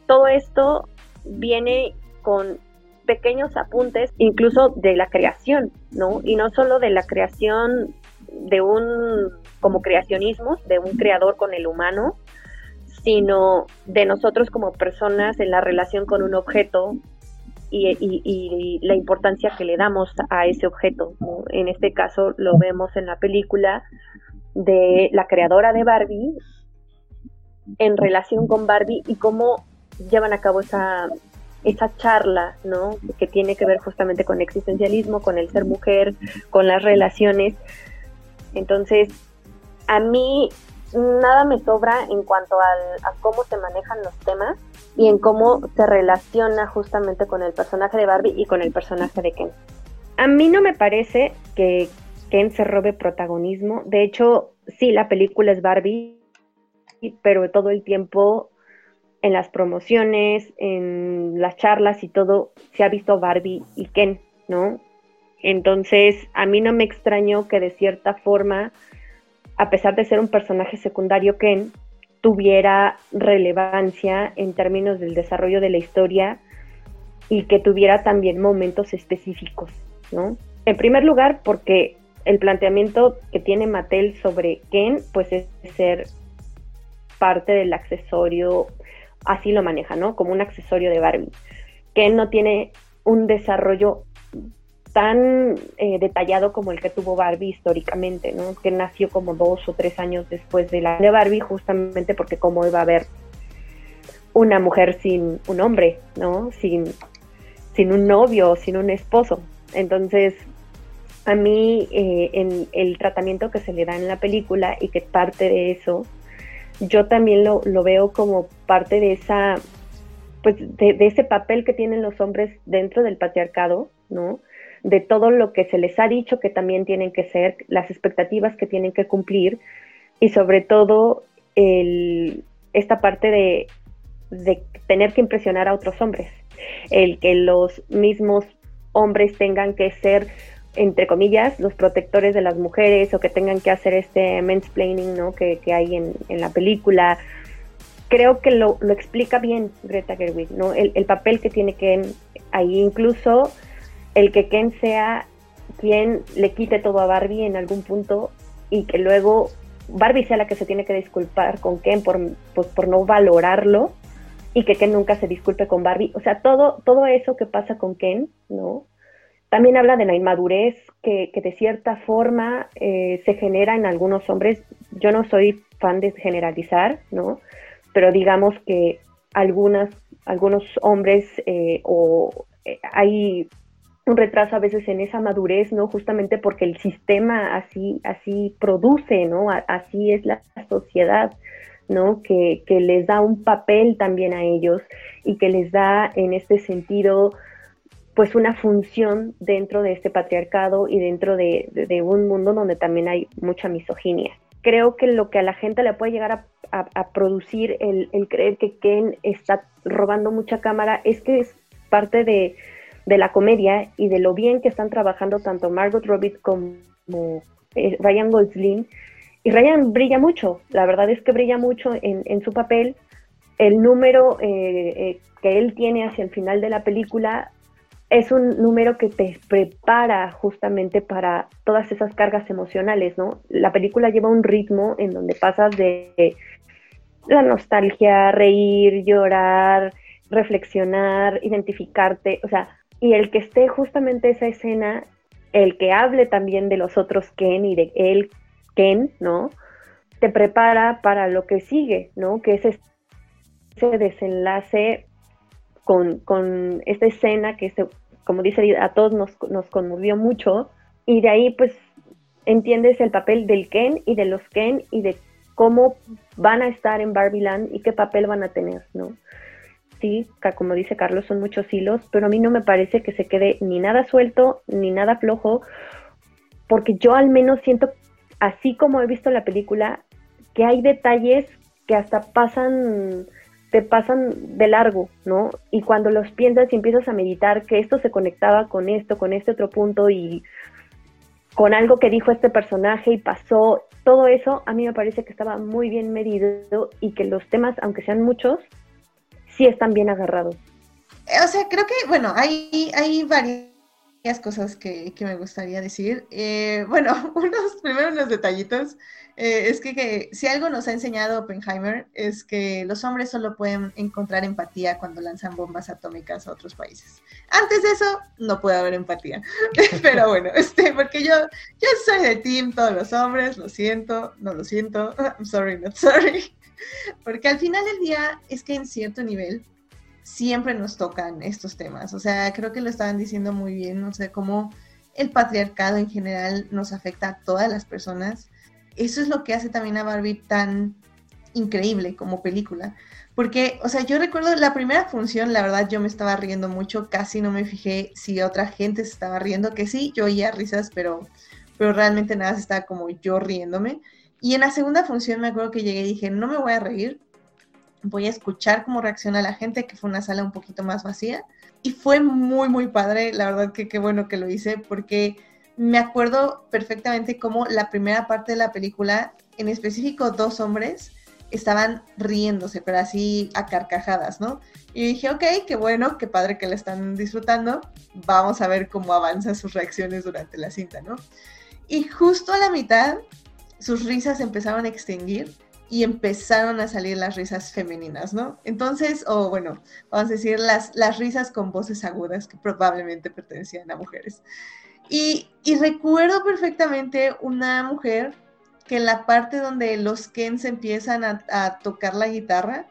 Todo esto viene con pequeños apuntes, incluso de la creación, ¿no? Y no solo de la creación de un, como creacionismo, de un creador con el humano, sino de nosotros como personas en la relación con un objeto y, la importancia que le damos a ese objeto. En este caso lo vemos en la película de la creadora de Barbie en relación con Barbie y cómo llevan a cabo esa, esa charla, ¿no? Que tiene que ver justamente con existencialismo, con el ser mujer, con las relaciones. Entonces, a mí nada me sobra en cuanto a cómo se manejan los temas y en cómo se relaciona justamente con el personaje de Barbie y con el personaje de Ken. A mí no me parece que Ken se robe protagonismo. De hecho, sí, la película es Barbie, pero todo el tiempo en las promociones, en las charlas y todo, se ha visto Barbie y Ken, ¿no? Entonces, a mí no me extrañó que de cierta forma, a pesar de ser un personaje secundario, Ken tuviera relevancia en términos del desarrollo de la historia y que tuviera también momentos específicos, ¿no? En primer lugar, porque el planteamiento que tiene Mattel sobre Ken, pues es ser parte del accesorio, así lo maneja, ¿no? Como un accesorio de Barbie. Ken no tiene un desarrollo tan eh, detallado como el que tuvo Barbie históricamente, ¿no? Que nació como dos o tres años después de la de Barbie, justamente porque cómo iba a haber una mujer sin un hombre, ¿no? Sin, sin un novio, sin un esposo. Entonces, a mí eh, en el tratamiento que se le da en la película y que parte de eso, yo también lo, veo como parte de esa, pues de, ese papel que tienen los hombres dentro del patriarcado, ¿no? De todo lo que se les ha dicho que también tienen que ser, las expectativas que tienen que cumplir y sobre todo el, esta parte de, de tener que impresionar a otros hombres, el que los mismos hombres tengan que ser entre comillas, los protectores de las mujeres o que tengan que hacer este mansplaining ¿no? que, hay en, la película. Creo que lo, explica bien Greta Gerwig, ¿no? El, papel que tiene Ken ahí, incluso el que Ken sea quien le quite todo a Barbie en algún punto y que luego Barbie sea la que se tiene que disculpar con Ken por, pues, por no valorarlo y que Ken nunca se disculpe con Barbie. O sea, todo, todo eso que pasa con Ken, ¿no? También habla de la inmadurez que, de cierta forma eh, se genera en algunos hombres. Yo no soy fan de generalizar, ¿no? Pero digamos que algunas, algunos hombres eh, o eh, hay un retraso a veces en esa madurez, ¿no? Justamente porque el sistema así, así produce, ¿no? así es la sociedad, ¿no? Que, que les da un papel también a ellos y que les da en este sentido pues una función dentro de este patriarcado y dentro de, un mundo donde también hay mucha misoginia. Creo que lo que a la gente le puede llegar a, producir el, creer que Ken está robando mucha cámara es que es parte de, la comedia y de lo bien que están trabajando tanto Margot Robbie como eh, Ryan Gosling. Y Ryan brilla mucho, la verdad es que brilla mucho en, su papel. El número eh, eh, que él tiene hacia el final de la película es un número que te prepara justamente para todas esas cargas emocionales, ¿no? La película lleva un ritmo en donde pasas de la nostalgia, reír, llorar, reflexionar, identificarte, o sea, y el que esté justamente esa escena, el que hable también de los otros Ken y de él Ken, ¿no? Te prepara para lo que sigue, ¿no? Que es ese desenlace con, esta escena que, se, como dice, a todos nos, nos conmovió mucho. Y de ahí, pues, entiendes el papel del Ken y de los Ken y de cómo van a estar en Barbieland y qué papel van a tener, ¿no? Sí, como dice Carlos, son muchos hilos, pero a mí no me parece que se quede ni nada suelto ni nada flojo, porque yo al menos siento, así como he visto la película, que hay detalles que hasta pasan te pasan de largo, ¿no? Y cuando los piensas y empiezas a meditar que esto se conectaba con esto, con este otro punto y con algo que dijo este personaje y pasó, todo eso a mí me parece que estaba muy bien medido y que los temas, aunque sean muchos, sí están bien agarrados. O sea, creo que, bueno, hay, hay varias cosas que, me gustaría decir. Eh, bueno, (laughs) unos, primero unos detallitos. Eh, es que, si algo nos ha enseñado Oppenheimer es que los hombres solo pueden encontrar empatía cuando lanzan bombas atómicas a otros países. Antes de eso, no puede haber empatía. (laughs) Pero bueno, (laughs) este, porque yo, yo soy de team todos los hombres, lo siento, no lo siento, I'm sorry, not sorry. Porque al final del día es que en cierto nivel siempre nos tocan estos temas. O sea, creo que lo estaban diciendo muy bien, no sé, cómo el patriarcado en general nos afecta a todas las personas eso es lo que hace también a Barbie tan increíble como película. Porque, o sea, yo recuerdo la primera función, la verdad yo me estaba riendo mucho, casi no me fijé si otra gente se estaba riendo, que sí, yo oía risas, pero, pero realmente nada, se estaba como yo riéndome. Y en la segunda función me acuerdo que llegué y dije, no me voy a reír, voy a escuchar cómo reacciona la gente, que fue una sala un poquito más vacía. Y fue muy, muy padre, la verdad que qué bueno que lo hice, porque me acuerdo perfectamente cómo la primera parte de la película, en específico dos hombres, estaban riéndose, pero así a carcajadas, ¿no? Y dije, ok, qué bueno, qué padre que la están disfrutando, vamos a ver cómo avanzan sus reacciones durante la cinta, ¿no? Y justo a la mitad, sus risas empezaron a extinguir y empezaron a salir las risas femeninas, ¿no? Entonces, o bueno, vamos a decir las, las risas con voces agudas que probablemente pertenecían a mujeres. Y, y recuerdo perfectamente una mujer que en la parte donde los Kens empiezan a, tocar la guitarra,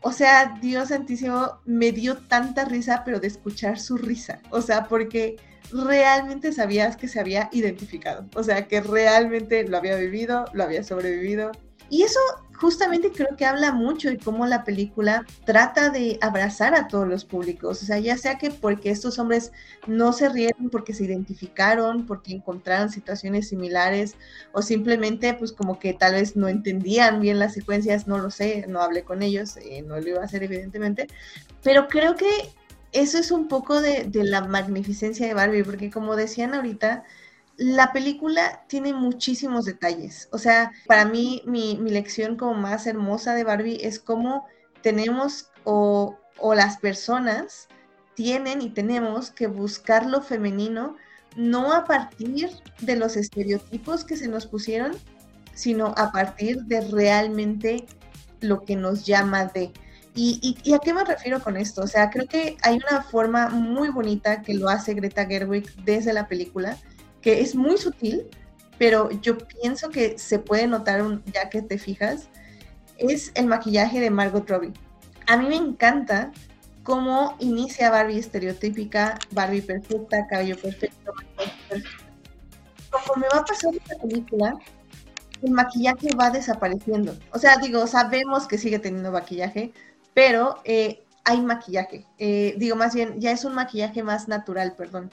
o sea, Dios santísimo, me dio tanta risa, pero de escuchar su risa, o sea, porque realmente sabías que se había identificado, o sea, que realmente lo había vivido, lo había sobrevivido. Y eso justamente creo que habla mucho de cómo la película trata de abrazar a todos los públicos, o sea, ya sea que porque estos hombres no se rieron porque se identificaron, porque encontraron situaciones similares o simplemente pues como que tal vez no entendían bien las secuencias, no lo sé, no hablé con ellos, eh, no lo iba a hacer evidentemente, pero creo que eso es un poco de, de la magnificencia de Barbie, porque como decían ahorita, la película tiene muchísimos detalles. O sea, para mí mi, lección como más hermosa de Barbie es cómo tenemos o, las personas tienen y tenemos que buscar lo femenino no a partir de los estereotipos que se nos pusieron, sino a partir de realmente lo que nos llama de. ¿Y, y, a qué me refiero con esto? O sea, creo que hay una forma muy bonita que lo hace Greta Gerwig desde la película, que es muy sutil, pero yo pienso que se puede notar ya que te fijas, es el maquillaje de Margot Robbie. A mí me encanta cómo inicia Barbie estereotípica, Barbie perfecta, cabello perfecto, perfecto. Conforme va pasando la película, el maquillaje va desapareciendo. O sea, digo, sabemos que sigue teniendo maquillaje, pero eh, hay maquillaje. Eh, digo, más bien, ya es un maquillaje más natural, perdón.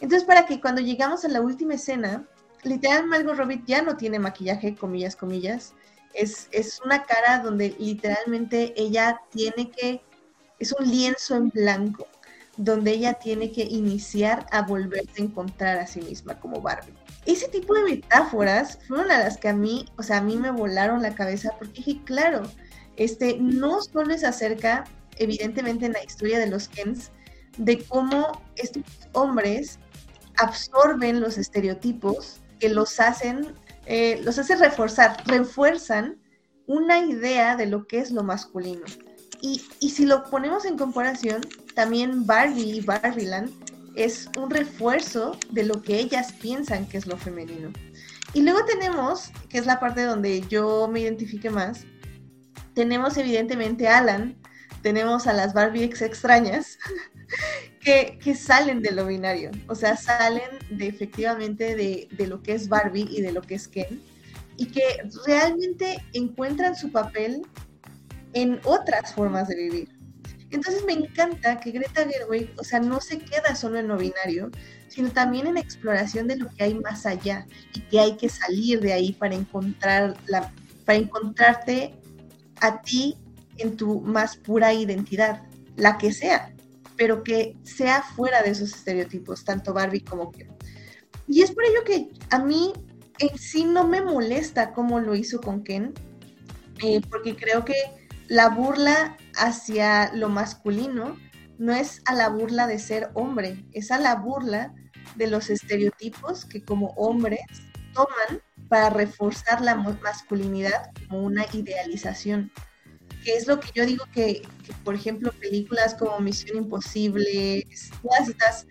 Entonces, para que cuando llegamos a la última escena, literal Margot Robbie ya no tiene maquillaje, comillas, comillas. Es, es una cara donde literalmente ella tiene que, es un lienzo en blanco, donde ella tiene que iniciar a volverse a encontrar a sí misma como Barbie. Ese tipo de metáforas fueron a las que a mí, o sea, a mí me volaron la cabeza porque dije, claro, este, no solo es acerca, evidentemente en la historia de los Kens, de cómo estos hombres absorben los estereotipos que los hacen, eh, los hace reforzar, refuerzan una idea de lo que es lo masculino. Y, y, si lo ponemos en comparación, también Barbie y Barbieland es un refuerzo de lo que ellas piensan que es lo femenino. Y luego tenemos, que es la parte donde yo me identifique más, tenemos evidentemente Alan, tenemos a las Barbie ex extrañas, (laughs) que, salen de lo binario, o sea, salen de efectivamente de, de, lo que es Barbie y de lo que es Ken, y que realmente encuentran su papel en otras formas de vivir. Entonces me encanta que Greta Gerwig, o sea, no se queda solo en lo binario, sino también en exploración de lo que hay más allá y que hay que salir de ahí para encontrar la, para encontrarte a ti en tu más pura identidad, la que sea pero que sea fuera de esos estereotipos, tanto Barbie como Ken. Y es por ello que a mí en sí no me molesta cómo lo hizo con Ken, eh, porque creo que la burla hacia lo masculino no es a la burla de ser hombre, es a la burla de los estereotipos que como hombres toman para reforzar la masculinidad como una idealización que es lo que yo digo que, por ejemplo, películas como Misión Imposible, todas estas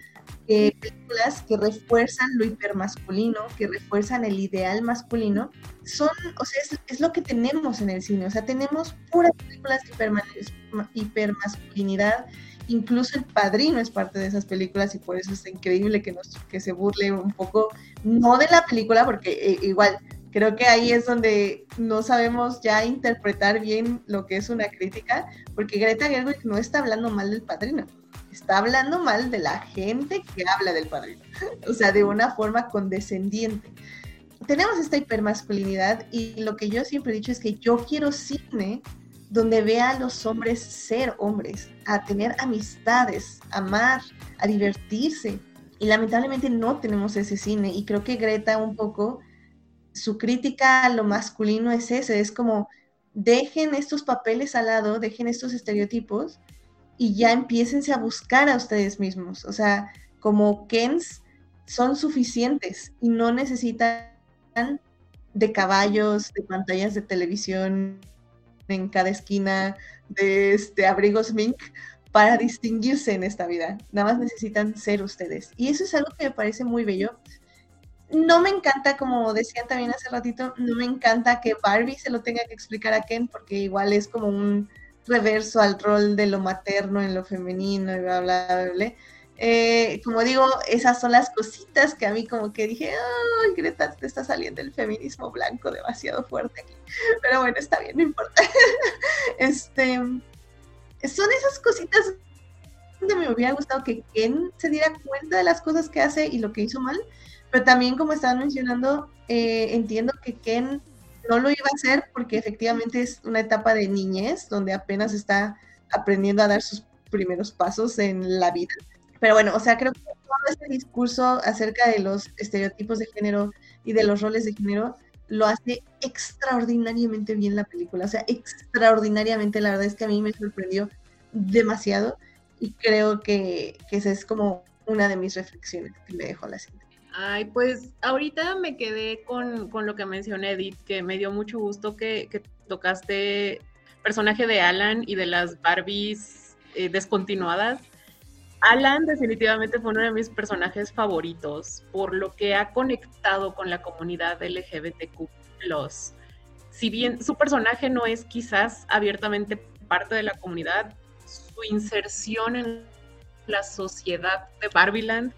eh, películas que refuerzan lo hipermasculino, que refuerzan el ideal masculino, son, o sea, es, lo que tenemos en el cine, o sea, tenemos puras películas de hipermasculinidad, incluso El Padrino es parte de esas películas y por eso es increíble que, nos, que se burle un poco, no de la película, porque eh, igual Creo que ahí es donde no sabemos ya interpretar bien lo que es una crítica, porque Greta Gerwig no está hablando mal del padrino, está hablando mal de la gente que habla del padrino, (laughs) o sea, de una forma condescendiente. Tenemos esta hipermasculinidad y lo que yo siempre he dicho es que yo quiero cine donde vea a los hombres ser hombres, a tener amistades, amar, a divertirse. Y lamentablemente no tenemos ese cine y creo que Greta un poco su crítica a lo masculino es ese, es como dejen estos papeles al lado, dejen estos estereotipos y ya empiecense a buscar a ustedes mismos. O sea, como Kens son suficientes y no necesitan de caballos, de pantallas de televisión en cada esquina, de este, abrigos mink para distinguirse en esta vida. Nada más necesitan ser ustedes. Y eso es algo que me parece muy bello no me encanta, como decían también hace ratito, no me encanta que Barbie se lo tenga que explicar a Ken, porque igual es como un reverso al rol de lo materno en lo femenino y bla, bla, bla. Eh, como digo, esas son las cositas que a mí como que dije, ay, Greta, te está saliendo el feminismo blanco demasiado fuerte aquí. Pero bueno, está bien, no importa. (laughs) este, son esas cositas donde me hubiera gustado que Ken se diera cuenta de las cosas que hace y lo que hizo mal, pero también, como estaban mencionando, eh, entiendo que Ken no lo iba a hacer porque efectivamente es una etapa de niñez donde apenas está aprendiendo a dar sus primeros pasos en la vida. Pero bueno, o sea, creo que todo este discurso acerca de los estereotipos de género y de los roles de género lo hace extraordinariamente bien la película. O sea, extraordinariamente, la verdad es que a mí me sorprendió demasiado y creo que, que esa es como una de mis reflexiones que me dejó la cinta. Ay, pues ahorita me quedé con, lo que mencioné, Edith, que me dio mucho gusto que, tocaste personaje de Alan y de las Barbies eh, descontinuadas. Alan definitivamente fue uno de mis personajes favoritos por lo que ha conectado con la comunidad LGBTQ. Si bien su personaje no es quizás abiertamente parte de la comunidad, su inserción en la sociedad de Barbieland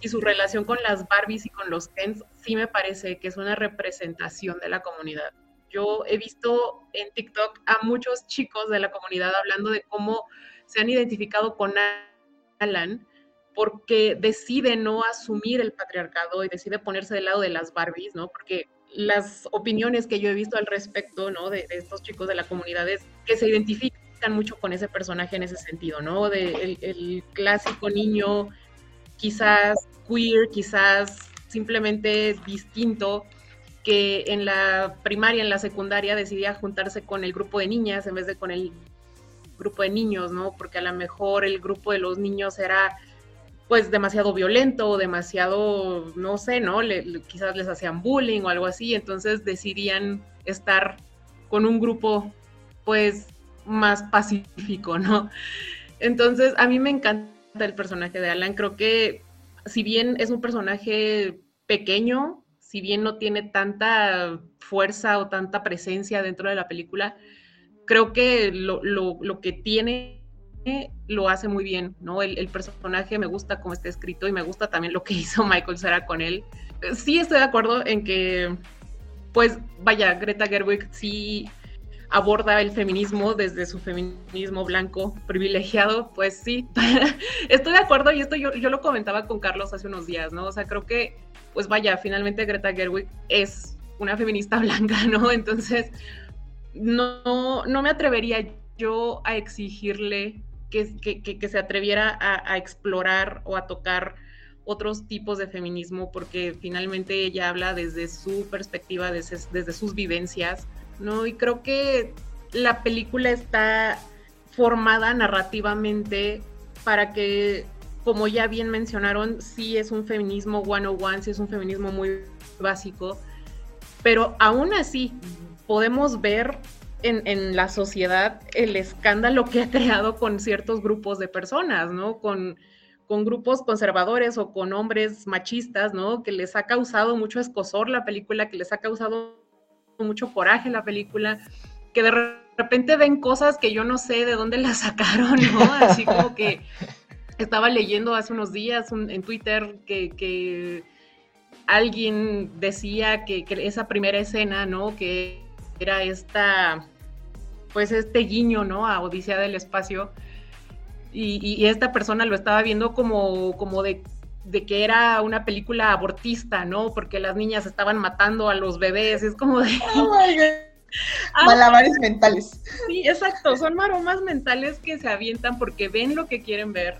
y su relación con las Barbies y con los Kens sí me parece que es una representación de la comunidad. Yo he visto en TikTok a muchos chicos de la comunidad hablando de cómo se han identificado con Alan porque decide no asumir el patriarcado y decide ponerse del lado de las Barbies, ¿no? Porque las opiniones que yo he visto al respecto, ¿no? De, estos chicos de la comunidad es que se identifican mucho con ese personaje en ese sentido, ¿no? De el clásico niño quizás queer, quizás simplemente distinto, que en la primaria, en la secundaria decidía juntarse con el grupo de niñas en vez de con el grupo de niños, ¿no? Porque a lo mejor el grupo de los niños era pues demasiado violento o demasiado, no sé, ¿no? quizás les hacían bullying o algo así, entonces decidían estar con un grupo pues más pacífico, ¿no? Entonces a mí me encanta del personaje de Alan. Creo que si bien es un personaje pequeño, si bien no tiene tanta fuerza o tanta presencia dentro de la película, creo que lo, que tiene lo hace muy bien, ¿no? El, personaje me gusta cómo está escrito y me gusta también lo que (laughs) hizo Michael Cera con él. Sí estoy de acuerdo en que, pues, vaya, Greta Gerwig sí aborda el feminismo desde su feminismo blanco privilegiado, pues sí, (laughs) estoy de acuerdo y esto yo, yo lo comentaba con Carlos hace unos días, ¿no? O sea, creo que, pues vaya, finalmente Greta Gerwig es una feminista (laughs) blanca, ¿no? Entonces, no, no me atrevería yo a exigirle que, que, se atreviera a, explorar o a tocar otros tipos de feminismo, porque finalmente ella habla desde su perspectiva, desde, desde sus vivencias, ¿no? Y creo que la película está formada narrativamente para que, como ya bien mencionaron, sí es un feminismo one-on-one, sí es un feminismo muy básico, pero aún así podemos ver en, la sociedad el escándalo que ha creado con ciertos grupos de personas, ¿no? Con, con grupos conservadores o con hombres machistas, ¿no? Que les ha causado mucho escosor la película, que les ha causado mucho coraje la película, que de repente ven cosas que yo no sé de dónde las sacaron, ¿no? Así como que estaba leyendo hace unos días en Twitter que, alguien decía que, esa primera escena, ¿no? Que era esta, pues este guiño, ¿no? A Odisea del Espacio. Y, esta persona lo estaba viendo como, como de, de, que era una película abortista, ¿no? Porque las niñas estaban matando a los bebés. Es como de... (laughs) Oh (laughs) ah, Malabares mentales. Sí, exacto. Son maromas mentales que se avientan porque ven lo que quieren ver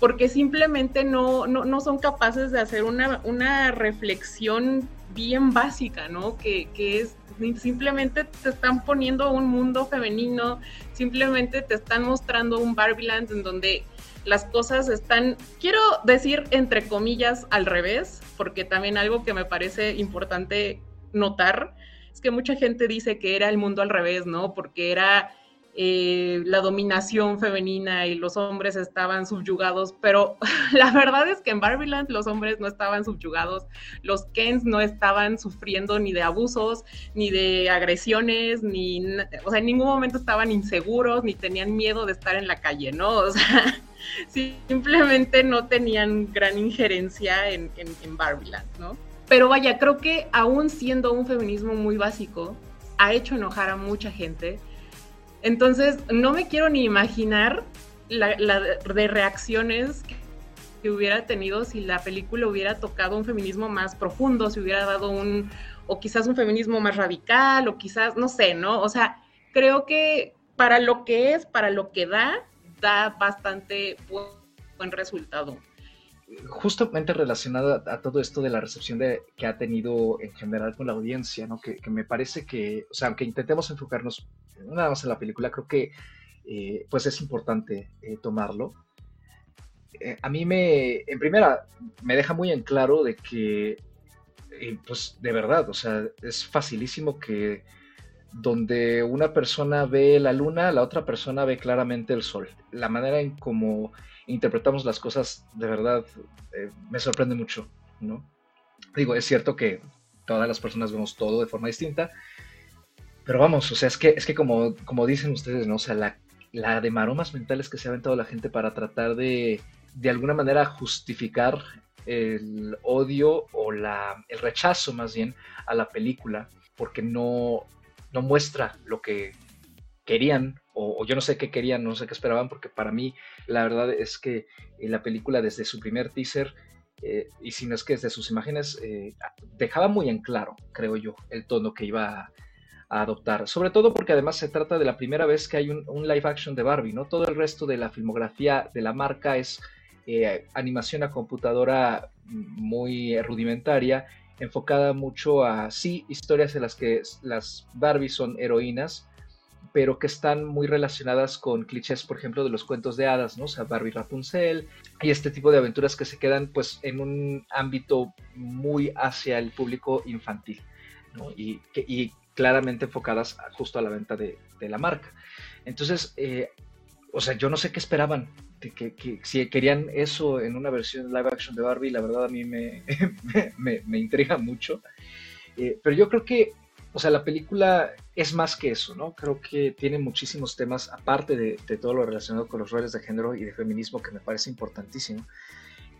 porque simplemente no, no, son capaces de hacer una, una reflexión bien básica, ¿no? Que, es simplemente te están poniendo un mundo femenino, simplemente te están mostrando un Barbieland en donde las cosas están, quiero decir entre comillas al revés, porque también algo que me parece importante notar es que mucha gente dice que era el mundo al revés, ¿no? Porque era eh, la dominación femenina y los hombres estaban subyugados, pero (laughs) la verdad es que en Barbieland los hombres no estaban subyugados, los Kens no estaban sufriendo ni de abusos, ni de agresiones, ni, o sea, en ningún momento estaban inseguros, ni tenían miedo de estar en la calle, ¿no? (laughs) O sea, simplemente no tenían gran injerencia en, en, en Barbieland, ¿no? Pero vaya, creo que aún siendo un feminismo muy básico, ha hecho enojar a mucha gente entonces, no me quiero ni imaginar la, de reacciones que hubiera tenido si la película hubiera tocado un feminismo más profundo, si hubiera dado un, o quizás un feminismo más radical, o quizás, no sé, ¿no? O sea, creo que para lo que es, para lo que da, da bastante buen resultado. Justamente relacionada a todo esto de la recepción que ha tenido en general con la audiencia, ¿no? Que, que me parece que, o sea, aunque intentemos enfocarnos nada más en la película, creo que eh, pues es importante eh, tomarlo. Eh, a mí me, en primera, me deja muy en claro de que, pues de verdad, o sea, es facilísimo que donde una persona ve la luna, la otra persona ve claramente el sol. La manera en cómo interpretamos las cosas, de verdad, me sorprende mucho, ¿no? Digo, es cierto que todas las personas vemos todo de forma distinta, pero vamos, o sea, es que, es que como, como dicen ustedes, ¿no? O sea, la, la de maromas mentales que se ha aventado la gente para tratar de, de alguna manera, justificar el odio o la, el rechazo más bien a la película, porque no, no muestra lo que querían, o, yo no sé qué querían, no sé qué esperaban, porque para mí la verdad es que la película desde su primer teaser, eh, y si no es que desde sus imágenes, eh, dejaba muy en claro, creo yo, el tono que iba a adoptar. Sobre todo porque además se trata de la primera vez que hay un, live action de Barbie, ¿no? Todo el resto de la filmografía de la marca es eh, animación a computadora muy rudimentaria, enfocada mucho a, sí, historias en las que las Barbie son heroínas, pero que están muy relacionadas con clichés, por ejemplo, de los cuentos de hadas, ¿no? O sea, Barbie Rapunzel y este tipo de aventuras que se quedan pues en un ámbito muy hacia el público infantil, ¿no? Y, claramente enfocadas justo a la venta de, la marca. Entonces, eh, o sea, yo no sé qué esperaban, que, si querían eso en una versión live action de Barbie, la verdad a mí me, (laughs) me, intriga mucho. Eh, pero yo creo que, o sea, la película es más que eso, ¿no? Creo que tiene muchísimos temas, aparte de, todo lo relacionado con los roles de género y de feminismo, que me parece importantísimo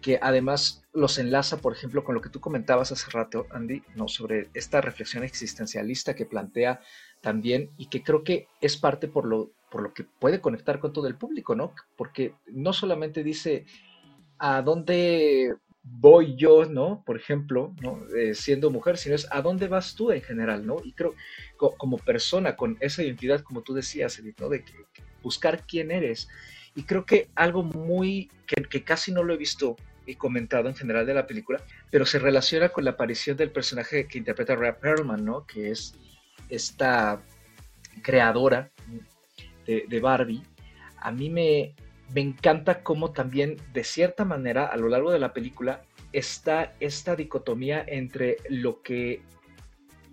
que además los enlaza, por ejemplo, con lo que tú comentabas hace rato, Andy, ¿no? sobre esta reflexión existencialista que plantea también y que creo que es parte por lo, por lo que puede conectar con todo el público, ¿no? Porque no solamente dice a dónde voy yo, ¿no? Por ejemplo, ¿no? Eh, siendo mujer, sino es a dónde vas tú en general, ¿no? Y creo, como persona, con esa identidad, como tú decías, Edith, ¿no? De buscar quién eres. Y creo que algo muy, que, que casi no lo he visto comentado en general de la película, pero se relaciona con la aparición del personaje que interpreta Rhea Perlman, ¿no? Que es esta creadora de, Barbie. A mí me, me encanta cómo también, de cierta manera, a lo largo de la película, está esta dicotomía entre lo que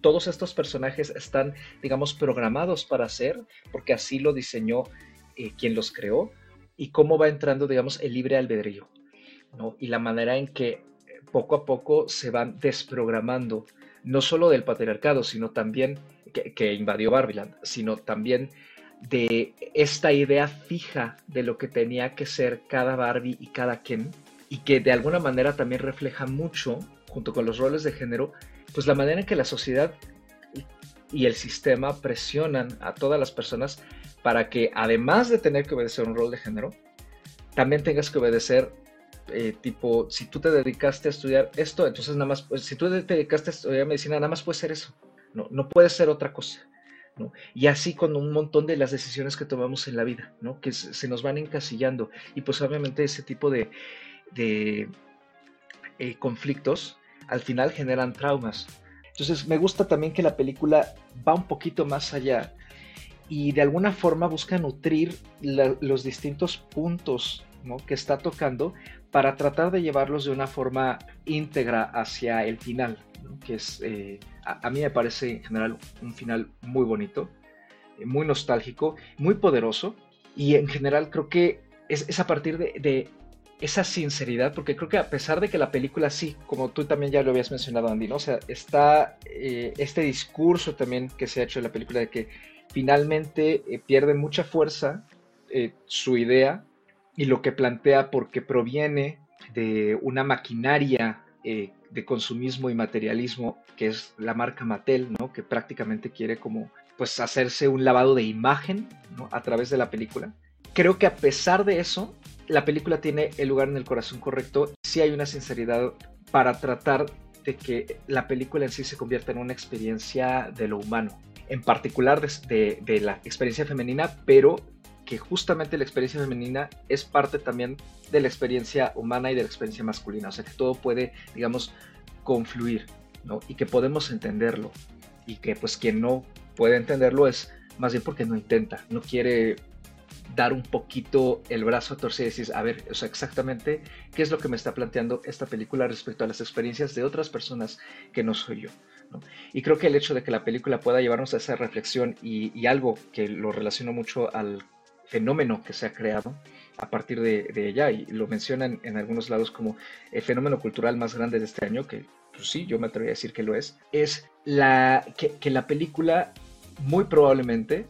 todos estos personajes están, digamos, programados para hacer, porque así lo diseñó eh, quien los creó, y cómo va entrando, digamos, el libre albedrío y la manera en que poco a poco se van desprogramando, no solo del patriarcado, sino también que, invadió Barbiland, sino también de esta idea fija de lo que tenía que ser cada Barbie y cada Ken, y que de alguna manera también refleja mucho junto con los roles de género, pues la manera en que la sociedad y el sistema presionan a todas las personas para que además de tener que obedecer un rol de género, también tengas que obedecer eh, tipo, si tú te dedicaste a estudiar esto, entonces nada más, pues, si tú te dedicaste a estudiar medicina, nada más puede ser eso, no, no puede ser otra cosa. Y así con un montón de las decisiones que tomamos en la vida, ¿no? que se nos van encasillando. Y pues obviamente ese tipo de, de eh, conflictos al final generan traumas. Entonces me gusta también que la película va un poquito más allá y de alguna forma busca nutrir los distintos puntos que está tocando para tratar de llevarlos de una forma íntegra hacia el final, que es, eh, a, mí me parece en general un final muy bonito, eh, muy nostálgico, muy poderoso y en general creo que es, a partir de, esa sinceridad, porque creo que a pesar de que la película sí, como tú también ya lo habías mencionado Andy, ¿no? o sea, está eh, este discurso también que se ha hecho en la película de que finalmente pierde mucha fuerza su idea y lo que plantea porque proviene de una maquinaria eh, de consumismo y materialismo que es la marca Mattel, ¿no? que prácticamente quiere como pues hacerse un lavado de imagen a través de la película. Creo que a pesar de eso, la película tiene el lugar en el corazón correcto, sí hay una sinceridad para tratar de que la película en sí se convierta en una experiencia de lo humano, en particular de, de la experiencia femenina, pero que justamente la experiencia femenina es parte también de la experiencia humana y de la experiencia masculina, o sea que todo puede, digamos, confluir, ¿no? Y que podemos entenderlo, y que pues quien no puede entenderlo es más bien porque no intenta, no quiere dar un poquito el brazo a torcer y decir, a ver, o sea, exactamente qué es lo que me está planteando esta película respecto a las experiencias de otras personas que no soy yo. ¿no? Y creo que el hecho de que la película pueda llevarnos a esa reflexión y, y algo que lo relaciono mucho al fenómeno que se ha creado a partir de, ella y lo mencionan en algunos lados como el fenómeno cultural más grande de este año, que pues sí, yo me atrevería a decir que lo es, es la, que, que la película muy probablemente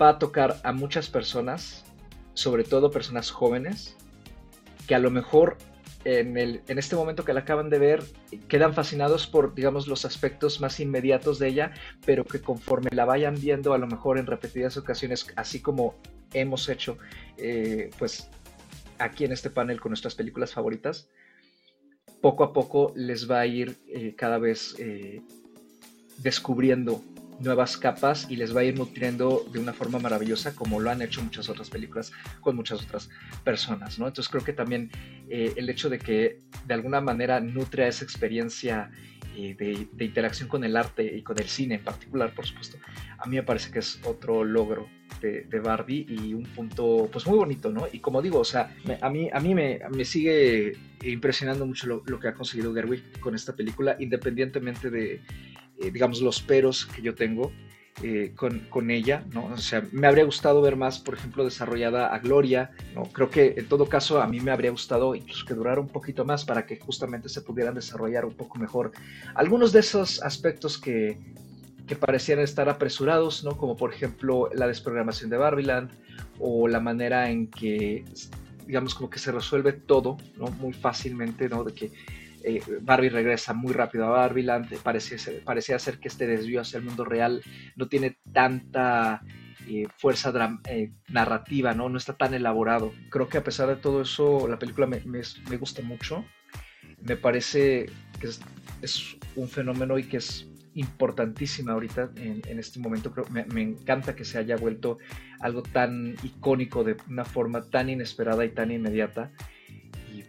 va a tocar a muchas personas, sobre todo personas jóvenes, que a lo mejor en, el, en, este momento que la acaban de ver, quedan fascinados por, digamos, los aspectos más inmediatos de ella, pero que conforme la vayan viendo, a lo mejor en repetidas ocasiones, así como hemos hecho, eh, pues, aquí en este panel con nuestras películas favoritas, poco a poco les va a ir eh, cada vez eh, descubriendo nuevas capas y les va a ir nutriendo de una forma maravillosa como lo han hecho muchas otras películas con muchas otras personas, ¿no? Entonces creo que también eh, el hecho de que de alguna manera nutre a esa experiencia eh, de, interacción con el arte y con el cine en particular, por supuesto, a mí me parece que es otro logro de, Barbie y un punto pues muy bonito, ¿no? Y como digo, o sea, a mí, a mí me, me sigue impresionando mucho lo, lo que ha conseguido Gerwig con esta película, independientemente de eh, digamos, los peros que yo tengo eh, con, con, ella, ¿no? O sea, me habría gustado ver más, por ejemplo, desarrollada a Gloria, ¿no? Creo que en todo caso a mí me habría gustado incluso que durara un poquito más para que justamente se pudieran desarrollar un poco mejor algunos de esos aspectos que, que parecían estar apresurados, ¿no? Como por ejemplo la desprogramación de Barbiland o la manera en que, digamos, como que se resuelve todo, ¿no? Muy fácilmente, ¿no? De que eh, Barbie regresa muy rápido a Barbieland, parecía ser, parecía ser que este desvío hacia el mundo real no tiene tanta eh, fuerza eh, narrativa, ¿no? no está tan elaborado. Creo que a pesar de todo eso, la película me, me, gusta mucho. Me parece que es, un fenómeno y que es importantísima ahorita en, en este momento. Me, me, encanta que se haya vuelto algo tan icónico de una forma tan inesperada y tan inmediata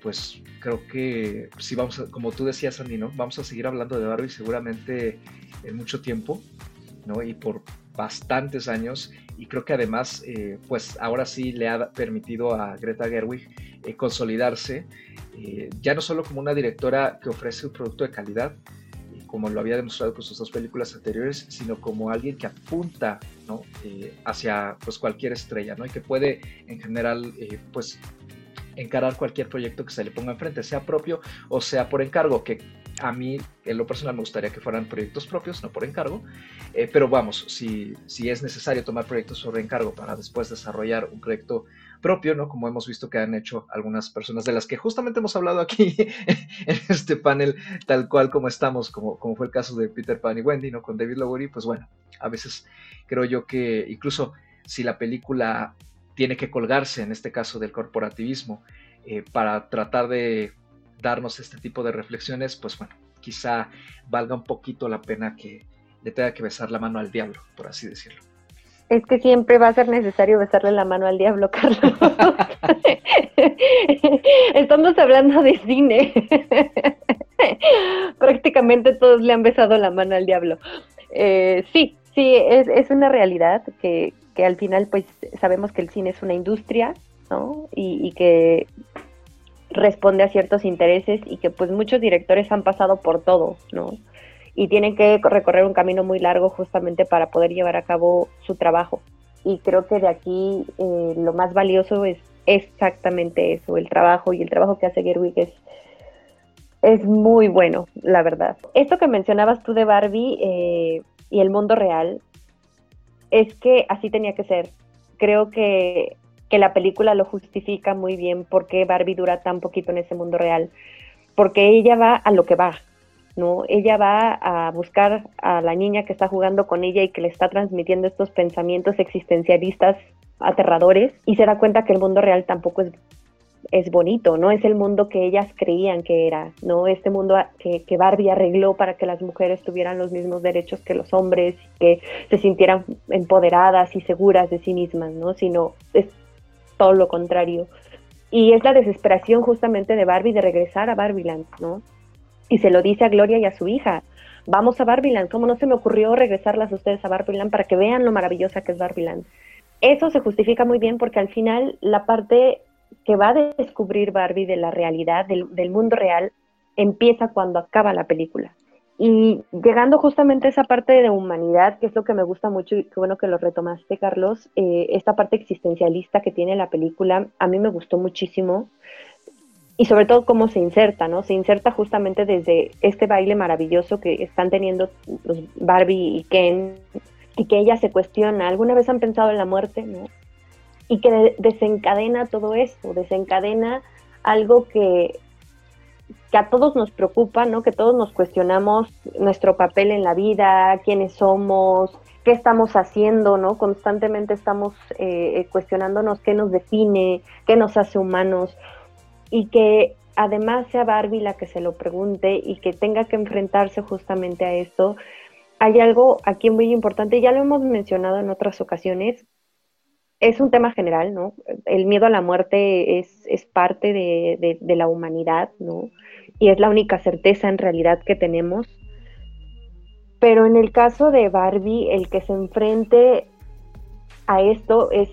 pues creo que si vamos a, como tú decías Andy. Vamos a seguir hablando de Barbie seguramente en mucho tiempo, ¿no? Y por bastantes años y creo que además eh, pues ahora sí le ha permitido a Greta Gerwig eh, consolidarse eh, ya no solo como una directora que ofrece un producto de calidad como lo había demostrado con sus dos películas anteriores sino como alguien que apunta ¿no? hacia pues cualquier estrella ¿no? y que puede en general pues encarar cualquier proyecto que se le ponga enfrente, sea propio o sea por encargo, que a mí, en lo personal, me gustaría que fueran proyectos propios, no por encargo, eh, pero vamos, si, si es necesario tomar proyectos sobre encargo para después desarrollar un proyecto propio, ¿no? Como hemos visto que han hecho algunas personas de las que justamente hemos hablado aquí (laughs) en este panel, tal cual como estamos, como, como fue el caso de Peter Pan y Wendy, ¿no? Con David Lowery, pues bueno, a veces creo yo que incluso si la película tiene que colgarse, en este caso del corporativismo, eh, para tratar de darnos este tipo de reflexiones, pues bueno, quizá valga un poquito la pena que le tenga que besar la mano al diablo, por así decirlo. Es que siempre va a ser necesario besarle la mano al diablo, Carlos. (laughs) Estamos hablando de cine. (laughs) Prácticamente todos le han besado la mano al diablo. Eh, sí, sí, es, es una realidad que, que, al final pues sabemos que el cine es una industria, ¿no? Y, que responde a ciertos intereses y que pues muchos directores han pasado por todo, ¿no? Y tienen que recorrer un camino muy largo justamente para poder llevar a cabo su trabajo. Y creo que de aquí eh, lo más valioso es exactamente eso, el trabajo y el trabajo que hace Gerwig es, es muy bueno, la verdad. Esto que mencionabas tú de Barbie eh, y el mundo real, es que así tenía que ser. Creo que que la película lo justifica muy bien porque Barbie dura tan poquito en ese mundo real, porque ella va a lo que va, ¿no? Ella va a buscar a la niña que está jugando con ella y que le está transmitiendo estos pensamientos existencialistas aterradores y se da cuenta que el mundo real tampoco es, es bonito, no es el mundo que ellas creían que era, no este mundo que, que, Barbie arregló para que las mujeres tuvieran los mismos derechos que los hombres, que se sintieran empoderadas y seguras de sí mismas, ¿no? Sino es todo lo contrario. Y es la desesperación justamente de Barbie de regresar a Barbiland, ¿no? Y se lo dice a Gloria y a su hija. Vamos a Barbiland, ¿cómo no se me ocurrió regresarlas a ustedes a Barbiland para que vean lo maravillosa que es Barbiland? Eso se justifica muy bien porque al final la parte que va a descubrir Barbie de la realidad, del, mundo real, empieza cuando acaba la película. Y llegando justamente a esa parte de humanidad, que es lo que me gusta mucho y qué bueno que lo retomaste, Carlos, eh, esta parte existencialista que tiene la película, a mí me gustó muchísimo. Y sobre todo cómo se inserta, ¿no? Se inserta justamente desde este baile maravilloso que están teniendo Barbie y Ken, y que ella se cuestiona, ¿alguna vez han pensado en la muerte? ¿no? Y que desencadena todo esto, desencadena algo que que a todos nos preocupa, ¿no? Que todos nos cuestionamos nuestro papel en la vida, quiénes somos, qué estamos haciendo, ¿no? Constantemente estamos eh, eh, cuestionándonos qué nos define, qué nos hace humanos y que además sea Barbie la que se lo pregunte y que tenga que enfrentarse justamente a esto. Hay algo aquí muy importante, ya lo hemos mencionado en otras ocasiones, es un tema general, ¿no? El miedo a la muerte es, es parte de, de, la humanidad, ¿no? Y es la única certeza en realidad que tenemos. Pero en el caso de Barbie, el que se enfrente a esto es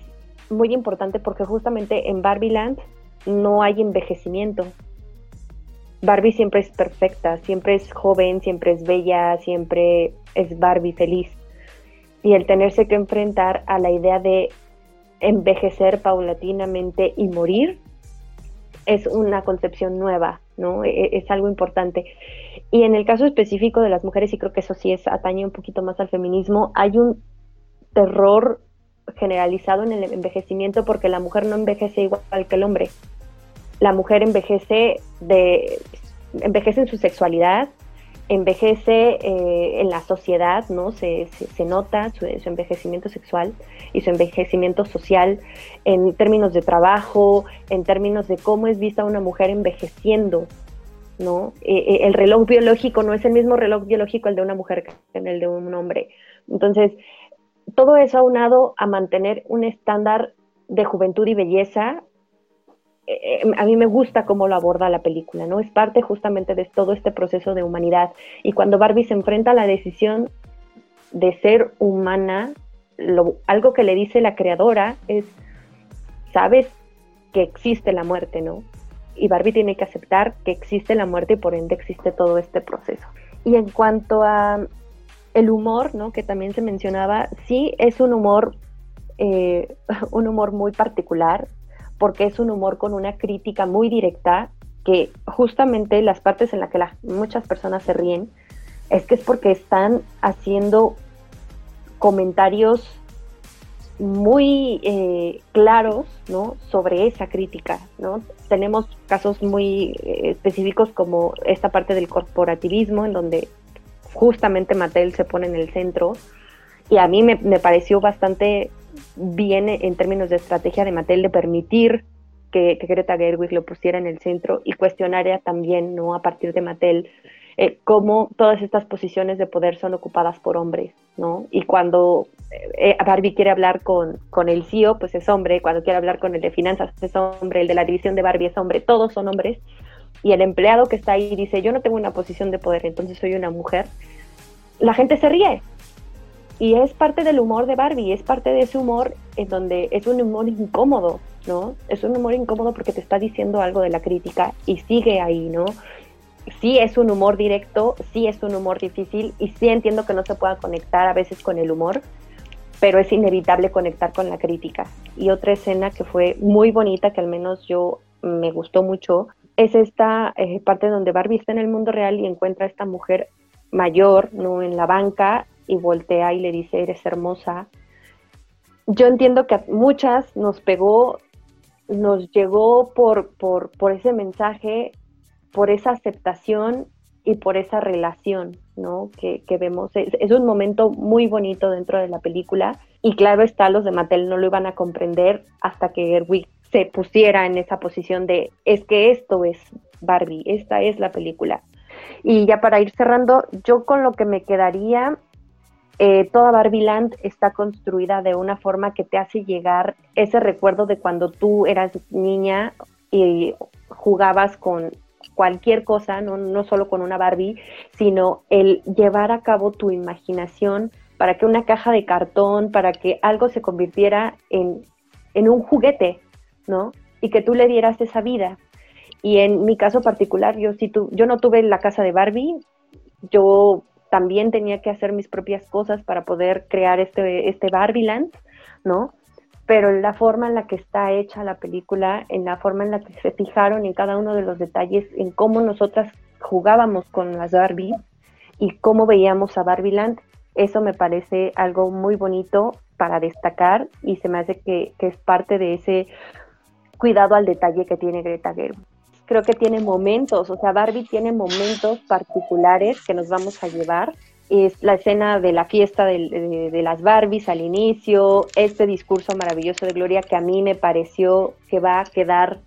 muy importante porque justamente en Barbieland no hay envejecimiento. Barbie siempre es perfecta, siempre es joven, siempre es bella, siempre es Barbie feliz. Y el tenerse que enfrentar a la idea de envejecer paulatinamente y morir es una concepción nueva, ¿no? E, e, es, algo importante. Y en el caso específico de las mujeres, y creo que eso sí es atañe un poquito más al feminismo, hay un terror generalizado en el envejecimiento porque la mujer no envejece igual que el hombre. La mujer envejece de envejece en su sexualidad, envejece eh, en la sociedad, ¿no? Se, se, nota su, envejecimiento sexual y su envejecimiento social en términos de trabajo, en términos de cómo es vista una mujer envejeciendo, ¿no? Eh, eh, el reloj biológico no es el mismo reloj biológico el de una mujer que el de un hombre. Entonces, todo eso aunado a mantener un estándar de juventud y belleza eh, a mí me gusta cómo lo aborda la película, ¿no? Es parte justamente de todo este proceso de humanidad. Y cuando Barbie se enfrenta a la decisión de ser humana, algo que le dice la creadora es, sabes que existe la muerte, ¿no? Y Barbie tiene que aceptar que existe la muerte y por ende existe todo este proceso. Y en cuanto a el humor, ¿no? Que también se mencionaba, sí es un humor, eh, (laughs) un humor muy particular, porque es un humor con una crítica muy directa que justamente las partes en las que muchas personas se ríen es que es porque están haciendo comentarios muy eh, claros ¿no? sobre esa crítica. ¿no? Tenemos casos muy eh, específicos como esta parte del corporativismo, en donde justamente Mattel se pone en el centro, y a mí me, me pareció bastante bien en términos de estrategia de Mattel de permitir que, Greta Gerwig lo pusiera en el centro y cuestionaría también, ¿no? A partir de Mattel, eh, cómo todas estas posiciones de poder son ocupadas por hombres, ¿no? Y cuando eh, Barbie quiere hablar con, con el CEO, pues es hombre, cuando quiere hablar con el de finanzas es hombre, el de la división de Barbie es hombre, todos son hombres. Y el empleado que está ahí dice, yo no tengo una posición de poder, entonces soy una mujer. La gente se ríe, y es parte del humor de Barbie, es parte de ese humor en donde es un humor incómodo, ¿no? Es un humor incómodo porque te está diciendo algo de la crítica y sigue ahí, ¿no? Sí es un humor directo, sí es un humor difícil y sí entiendo que no se pueda conectar a veces con el humor, pero es inevitable conectar con la crítica. Y otra escena que fue muy bonita, que al menos yo me gustó mucho, es esta eh, parte donde Barbie está en el mundo real y encuentra a esta mujer mayor, ¿no? En la banca y voltea y le dice, eres hermosa. Yo entiendo que a muchas nos pegó, nos llegó por, por, por ese mensaje, por esa aceptación y por esa relación, ¿no? Que, que vemos. Es, es, un momento muy bonito dentro de la película y claro está, los de Mattel no lo iban a comprender hasta que Gerwig se pusiera en esa posición de, es que esto es Barbie, esta es la película. Y ya para ir cerrando, yo con lo que me quedaría eh, toda Barbieland está construida de una forma que te hace llegar ese recuerdo de cuando tú eras niña y jugabas con cualquier cosa, no, no solo con una Barbie, sino el llevar a cabo tu imaginación para que una caja de cartón, para que algo se convirtiera en, en un juguete, ¿no? Y que tú le dieras esa vida. Y en mi caso particular, yo, si tu, yo no tuve la casa de Barbie, yo también tenía que hacer mis propias cosas para poder crear este, este Barbieland, ¿no? Pero la forma en la que está hecha la película, en la forma en la que se fijaron en cada uno de los detalles, en cómo nosotras jugábamos con las Barbie y cómo veíamos a Barbieland, eso me parece algo muy bonito para destacar y se me hace que, que es parte de ese cuidado al detalle que tiene Greta Gerwig creo que tiene momentos, o sea, Barbie tiene momentos particulares que nos vamos a llevar. Es la escena de la fiesta de, las Barbies al inicio, este discurso maravilloso de Gloria que a mí me pareció que va a quedar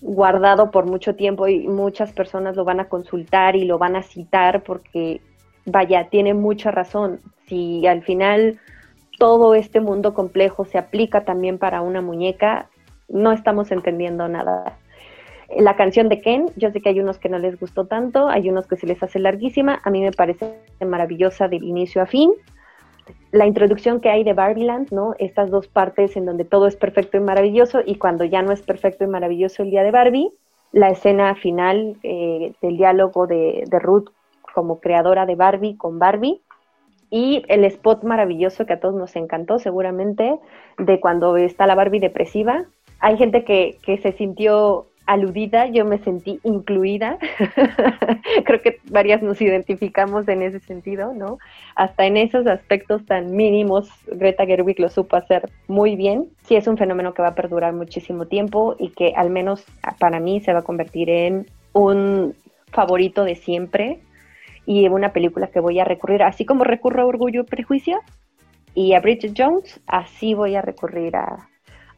guardado por mucho tiempo y muchas personas lo van a consultar y lo van a citar porque, vaya, tiene mucha razón. Si al final todo este mundo complejo se aplica también para una muñeca, no estamos entendiendo nada. La canción de Ken, yo sé que hay unos que no les gustó tanto, hay unos que se les hace larguísima, a mí me parece maravillosa del inicio a fin. La introducción que hay de Barbieland, ¿no? Estas dos partes en donde todo es perfecto y maravilloso y cuando ya no es perfecto y maravilloso el día de Barbie, la escena final eh, del diálogo de, Ruth como creadora de Barbie con Barbie, y el spot maravilloso que a todos nos encantó seguramente de cuando está la Barbie depresiva. Hay gente que se sintió aludida, yo me sentí incluida. (laughs) Creo que varias nos identificamos en ese sentido, ¿no? Hasta en esos aspectos tan mínimos, Greta Gerwig lo supo hacer muy bien. Sí es un fenómeno que va a perdurar muchísimo tiempo y que al menos para mí se va a convertir en un favorito de siempre y una película que voy a recurrir, así como recurro a Orgullo y Prejuicio y a Bridget Jones, así voy a recurrir a,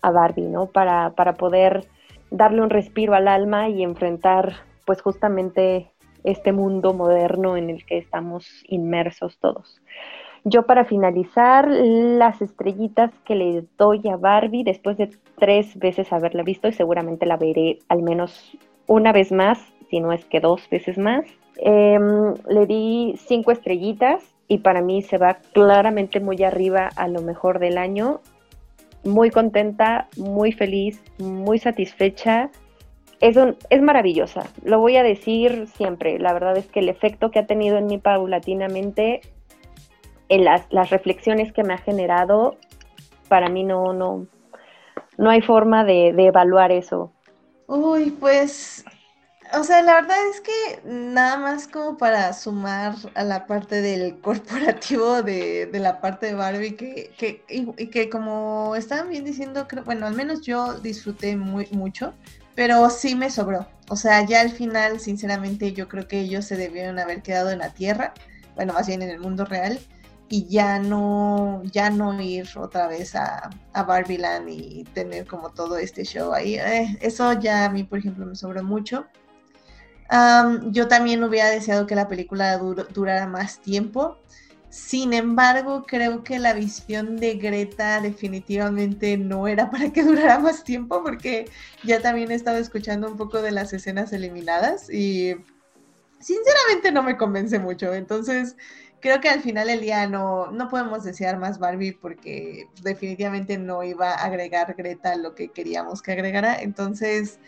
a Barbie, ¿no? Para, para poder darle un respiro al alma y enfrentar pues justamente este mundo moderno en el que estamos inmersos todos. Yo para finalizar, las estrellitas que le doy a Barbie después de tres veces haberla visto y seguramente la veré al menos una vez más, si no es que dos veces más, em, le di cinco estrellitas y para mí se va claramente muy arriba a lo mejor del año muy contenta, muy feliz, muy satisfecha. Es, es maravillosa, lo voy a decir siempre. La verdad es que el efecto que ha tenido en mí paulatinamente, en las, las reflexiones que me ha generado, para mí no, no, no hay forma de, de evaluar eso. Uy, pues O sea, la verdad es que nada más como para sumar a la parte del (laughs) corporativo de, la parte de Barbie, que, que, y, que como estaban bien diciendo, creo, bueno, al menos yo disfruté muy mucho, pero sí me sobró. O sea, ya al final, sinceramente, yo creo que ellos se debieron haber quedado en la Tierra, bueno, más bien en el mundo real, y ya no, ya no ir otra vez a, a Barbieland y tener como todo este show ahí. Eh, eso ya a mí, por ejemplo, me sobró mucho yo también hubiera deseado que la película durara más tiempo. Sin embargo, creo que la visión de Greta definitivamente no era para que (laughs) durara más tiempo, porque ya también he estado escuchando un poco de las escenas eliminadas y sinceramente no me convence mucho. Entonces, creo que al final del día no, no podemos desear más Barbie porque definitivamente no iba a agregar Greta lo que queríamos que agregara. Entonces,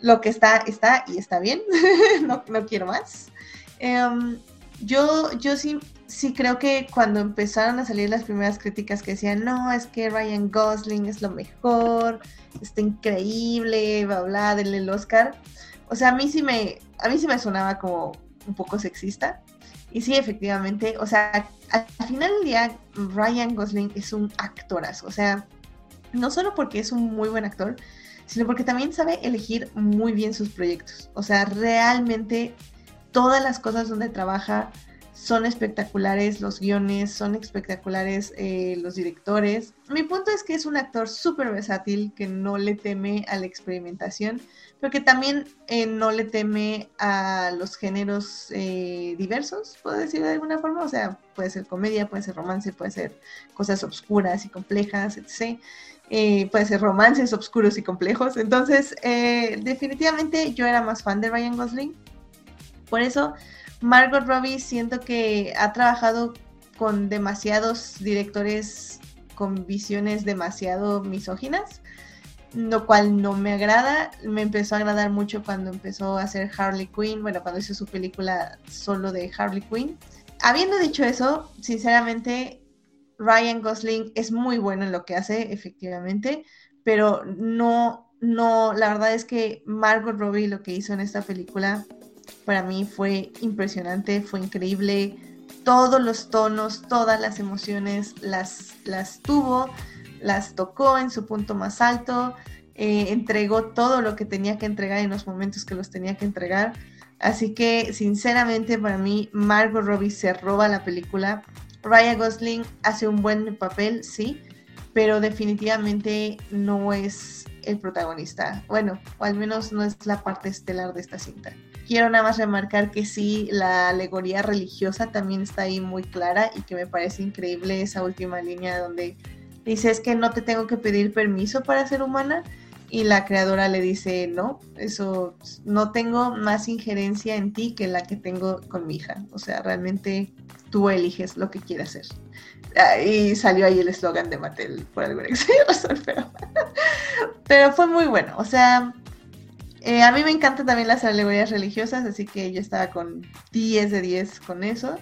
lo que está, está y está bien, (laughs) no, quiero más. Em, yo, yo sí, sí creo que cuando empezaron a salir las primeras críticas que decían, no, es que Ryan Gosling es lo mejor, está increíble, bla, bla, denle el Oscar. O sea, a mí sí me, a mí sí me sonaba como un poco sexista. Y sí, efectivamente, o sea, al, final del día, Ryan Gosling es un actorazo. O sea, no solo porque es un muy buen actor, sino porque también sabe elegir muy bien sus proyectos. O sea, realmente todas las cosas donde trabaja son espectaculares, los guiones son espectaculares, eh, los directores. Mi punto es que es un actor súper versátil que no le teme a la experimentación, pero que también eh, no le teme a los géneros eh, diversos, puedo decir de alguna forma. O sea, puede ser comedia, puede ser romance, puede ser cosas oscuras y complejas, etc. Eh, puede ser romances oscuros y complejos. Entonces, eh, definitivamente yo era más fan de Ryan Gosling. Por eso, Margot Robbie siento que ha trabajado con demasiados directores con visiones demasiado misóginas, lo cual no me agrada. Me empezó a agradar mucho cuando empezó a hacer Harley Quinn, bueno, cuando hizo su película solo de Harley Quinn. Habiendo dicho eso, sinceramente Ryan Gosling es muy bueno en lo que hace, efectivamente, pero no, no, la verdad es que Margot Robbie lo que hizo en esta película para mí fue impresionante, fue increíble. Todos los tonos, todas las emociones las, las tuvo, las tocó en su punto más alto, eh, entregó todo lo que tenía que entregar en los momentos que los tenía que entregar. Así que, sinceramente, para mí, Margot Robbie se roba la película Ryan Gosling hace un buen papel, sí, pero definitivamente no es el protagonista. Bueno, o al menos no es la parte estelar de esta cinta. Quiero nada más remarcar que sí, la alegoría religiosa también está ahí muy clara y que me parece increíble esa última línea donde dice es que no te tengo que pedir permiso para ser humana y la creadora le dice no, eso no tengo más injerencia en ti que la que tengo con mi hija. O sea, realmente tú eliges lo que quieras hacer. Ah, y salió ahí el eslogan de Mattel por alguna extraña razón, pero, pero fue muy bueno. O sea, eh, a mí me encantan también las alegorías religiosas, así que yo estaba con 10 de 10 con eso.